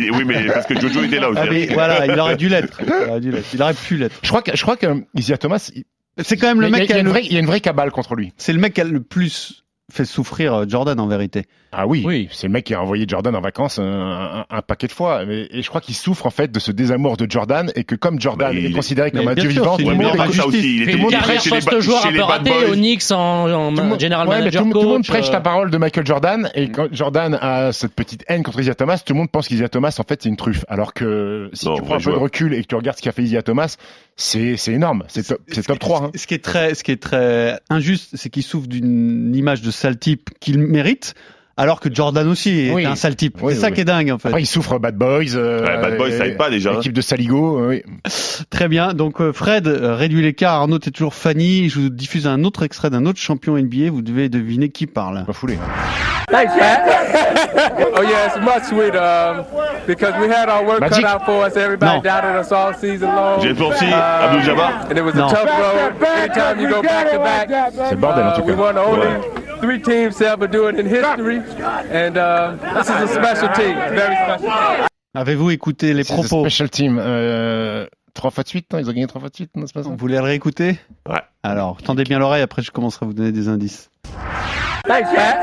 il- oui, mais parce que Jojo était là aussi. Ah, mais voilà, il aurait dû l'être. Il aurait dû l'être. Il aurait pu l'être. Je crois que, je crois que Isaiah Thomas, il C'est quand même le mec il y qui a a une le, vraie, il y a une vraie cabale contre lui. c'est le mec qui a le plus fait souffrir euh, Jordan en vérité. Ah oui, Oui. c'est le mec qui a envoyé Jordan en vacances un, un- un paquet de fois. Mais- et je crois qu'il souffre en fait de ce désamour de Jordan et que comme Jordan Bah, il est est- considéré comme un dieu vivant, tout le monde prêche- ça aussi, il tout était le monde Carrière prêche chez les joueur un peu raté au Knicks en, en Tout le monde- ouais, manager tout, tout le prêche euh, la parole de Michael Jordan et quand Jordan a cette petite haine contre Isaiah Thomas, tout le monde pense qu'Isaiah Thomas en fait c'est une truffe. Alors que si Non, tu prends un peu de recul et que tu regardes ce qu'a fait Isaiah Thomas, c'est c'est énorme, c'est top, c'est top 3. hein. Ce qui est très, ce qui est très injuste, c'est qu'il souffre d'une image de sale type qu'il mérite, alors que Jordan aussi est Oui. un sale type. Oui, c'est ça oui. qui est dingue en fait. Après il souffre Bad Boys, euh, Ouais, Bad Boys, ça aide pas, déjà, hein. L'équipe de Saligo, euh, oui. Très bien. Donc euh, Fred euh, réduit l'écart. Arnaud est toujours Fanny. Je vous diffuse un autre extrait d'un autre champion NBA. Vous devez deviner qui parle. Pas foulé. Thanks, Pat. oh yeah, it's much sweeter um, because we had our work Magic. cut out for us. Everybody No. doubted us all season long. James Worthy, Uh, Abdul Jabbar. And it was No. a tough road. Anytime you go back to back, C'est le bordel en uh, tout we cas. won the only three teams to ever do it in history, and uh, this is a special team, very special. Avez-vous écouté les propos? Special Team. Euh, trois fois de suite, non ils ont gagné trois fois de suite, non, c'est pas ça? Vous voulez le réécouter Ouais. Alors, tendez bien l'oreille. Après, je commencerai à vous donner des indices. Thanks, Pat.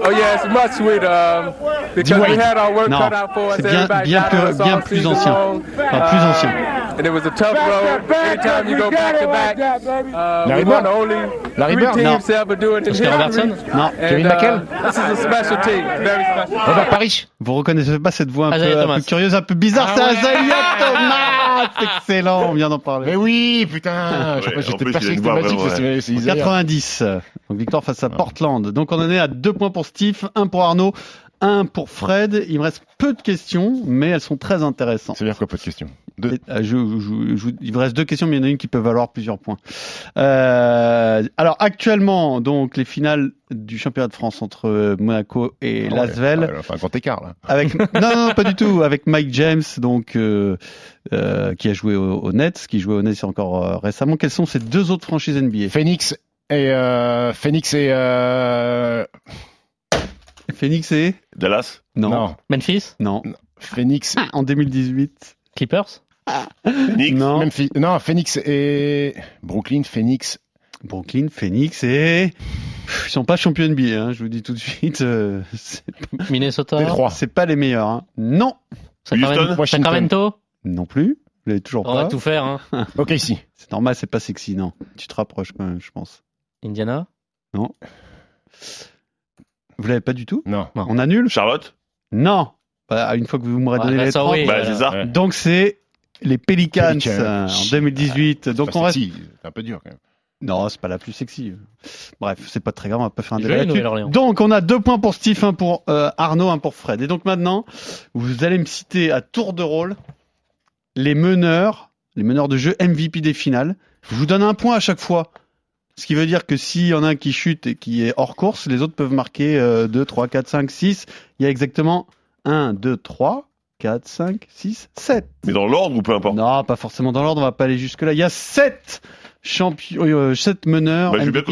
oh yeah, it's much sweeter um, because we had our work Non, cut out for us. c'est bien- Everybody bien plus- us bien plus ancien. long. Enfin, plus Uh, ancien. And it was a tough road. Anytime you go back to back, uh, Larry we won Bird? the only Larry three Bird. teams Non. to ever do it in Oscar history. Robertson? Non. And, Kevin uh, McHale. This is a special team, very special. Robert. Vous reconnaissez pas cette voix un, Isaiah peu, un Thomas. peu curieuse, un peu bizarre Ah C'est ouais. Isaiah Thomas Excellent, on vient d'en parler. Mais oui, putain, Ouais, je- en j'étais persuadé une que c'était Magic, vraiment, c'est- c'est En Isaiah. 90. Donc victoire face à Portland. Donc on en est à deux points pour Steve, un pour Arnaud, un pour Fred. Il me reste peu de questions, mais elles sont très intéressantes. Ça veut dire quoi, pas de questions Deux. Euh, je, je- je- il vous reste deux questions, mais il y en a une qui peut valoir plusieurs points. Euh, alors actuellement, donc les finales du championnat de France entre Monaco et Ah ouais, Lasvel. ouais, Enfin, un grand écart, là. Avec non, non, pas du tout. Avec Mike James, donc euh, euh, qui a joué au, au Nets, qui jouait au Nets encore euh, récemment. Quelles sont ces deux autres franchises NBA Phoenix et euh, Phoenix et euh, Phoenix et Dallas? non, non, non, Memphis, Phoenix, en 2018. Clippers, Knicks. Non, Memphis, non, Phoenix et Brooklyn, Phoenix. Brooklyn, Phoenix et ils sont pas champions NBA. Hein, je vous dis tout de suite, euh, Minnesota, c'est pas les meilleurs. Hein. Non, Sacramento, Houston, Washington. Sacramento. non plus. Vous l'avez toujours On va pas. tout faire, hein. Ok, ici. C'est normal, c'est pas sexy, non. Tu te rapproches quand même, je pense. Indiana, Vous l'avez pas du tout? Non. Non. On annule? Charlotte? Non. Bah, une fois que vous m'aurez Ah, donné bah, les ça, 30, oui. Bah, euh, c'est ça. Ouais. Donc c'est les Pelicans, Pelicans. euh, en 2018. C'est Donc pas on reste. C'est un peu dur, quand même. Non, c'est pas la plus sexy. Bref, c'est pas très grave, on va pas faire un débat là-dessus. Donc on a deux points pour Steve, un pour euh, Arnaud, un pour Fred. Et donc maintenant, vous allez me citer à tour de rôle les meneurs, les meneurs de jeu MVP des finales. Je vous donne un point à chaque fois. Ce qui veut dire que s'il y en a un qui chute et qui est hors course, les autres peuvent marquer euh, 2, 3, 4, 5, 6. Il y a exactement 1, 2, 3, 4, 5, 6, 7. Mais dans l'ordre ou peu importe? Non, pas forcément dans l'ordre, on va pas aller jusque-là. Il y a 7 champions, euh, 7 meneurs Bah, je, bien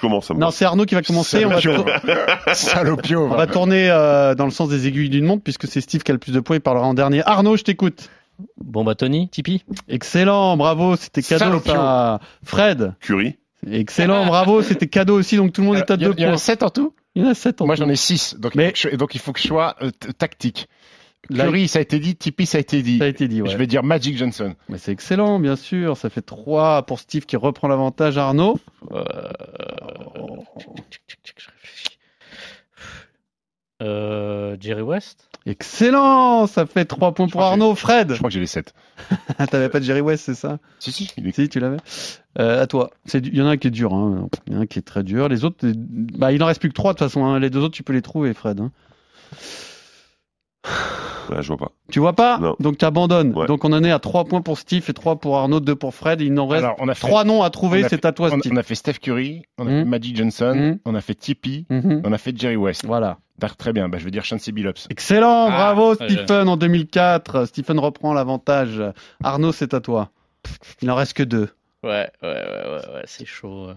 commence à Non, c'est Arnaud qui va commencer. On va, Salopio. tour- Salopio. on va tourner euh, dans le sens des aiguilles d'une montre puisque c'est Steve qui a le plus de points. Il parlera en dernier. Arnaud, je t'écoute. Bon bah Tony, Tipeee. Excellent, bravo, c'était cadeau Salopio. ça. Fred, Curie. excellent, bravo, c'était cadeau aussi. Donc tout le monde est à Il y, a- deux il y en points. a 7 en tout? Il y en a 7 en Moi, tout. j'en ai 6. Donc, Mais- il faut que je- donc, il faut que je sois euh, tactique. Curry, ça a été dit. Tipeee, ça a été dit. Ça a été dit, ouais. Je vais dire Magic Johnson. Mais c'est excellent, bien sûr. Ça fait 3 pour Steve qui reprend l'avantage. Arnaud, Euh... Euh, Jerry West? excellent. Ça fait 3 points pour Arnaud. Fred, Je crois que j'ai les 7. t'avais pas de Jerry West, c'est ça? Si, si. Est... Si, tu l'avais. Euh, à toi. Il y en a un qui est dur. Hein. Il y en a un qui est très dur. Les autres, bah, il en reste plus que trois de toute façon. hein. Les deux autres, tu peux les trouver, Fred. hein. Ouais, je vois pas. Tu vois pas? Non. Donc tu abandonnes. Ouais. Donc on en est à 3 points pour Steve et 3 pour Arnaud, 2 pour Fred. Il en reste Alors, on a fait, 3 noms à trouver. on a C'est fait- à toi, on, Steve. on a fait Steph Curry, on a Mhm. fait Magic Johnson, Mhm. on a fait Tipeee, Mhm. on a fait Jerry West. Voilà. Très bien. Bah, je vais dire Chancey Billups. Excellent, Ah, bravo Stephen en 2004. Stephen reprend l'avantage. Arnaud, c'est à toi. Il en reste que deux. Ouais, ouais, ouais, ouais, ouais, c'est chaud. euh.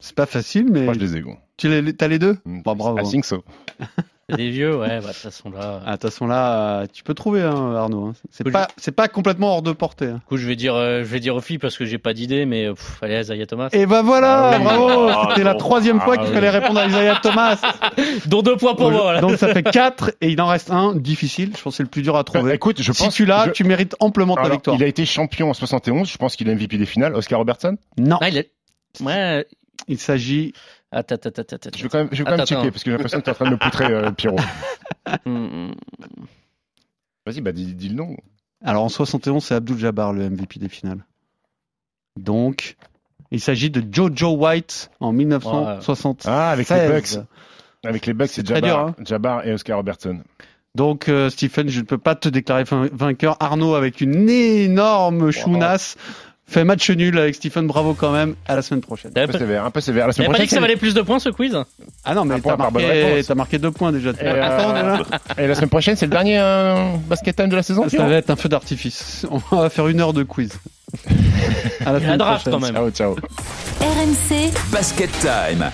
C'est pas facile, mais Moi, je les ai, gros. tu les, t'as les deux? Mm. Bon, bravo. I think so. Des vieux, ouais, bah, de toute façon là. Ah, de toute façon là, euh, tu peux trouver hein, Arnaud. hein. C'est pas, c'est pas complètement hors de portée. hein. Du coup, je vais dire, euh, je vais dire Ophi parce que j'ai pas d'idée, mais euh, pff, allez, Isaiah Thomas. Et bah voilà, Ah oui. bravo. Ah, C'était la troisième fois Ah qu'il oui. fallait répondre à Isaiah Thomas. Dont deux points pour moi. Là. Donc ça fait 4 et il en reste un difficile. Je pense que c'est le plus dur à trouver. Bah, écoute, je si pense tu l'as, je- tu mérites amplement ta Alors, victoire. il a été champion en 71. Je pense qu'il est MVP des finales. Oscar Robertson? Non, Ah, il est- Ouais. il s'agit. Attends, attends, attends, attends. Je vais quand même, je vais quand même Attends, checker attends. parce que j'ai l'impression que tu es en train de me poutrer, euh, Pierrot. Hum, hum. Vas-y, bah dis, dis le nom. Alors en 71, c'est Abdul Jabbar le MVP des finales. Donc, il s'agit de Jojo White en 1976. Ah, avec les Bucks. Avec les Bucks, c'est Jabbar, dur, hein. Jabbar et Oscar Robertson. Donc, euh, Stephen, je ne peux pas te déclarer vain- vainqueur. Arnaud, avec une énorme chounasse, fait match nul avec Stephen. Bravo quand même. À la semaine prochaine. Un peu sévère, un peu sévère. La semaine pas dit que ça valait plus de points ce quiz Ah non, mais Un point t'as marqué, t'as marqué deux points déjà. Et, euh, Attends, on est là. et la semaine prochaine, c'est le dernier euh, basket time de la saison. Ça va être un feu d'artifice. On va faire une heure de quiz. à la a un semaine draft prochaine. quand même. Ciao, ciao. RMC Basket Time.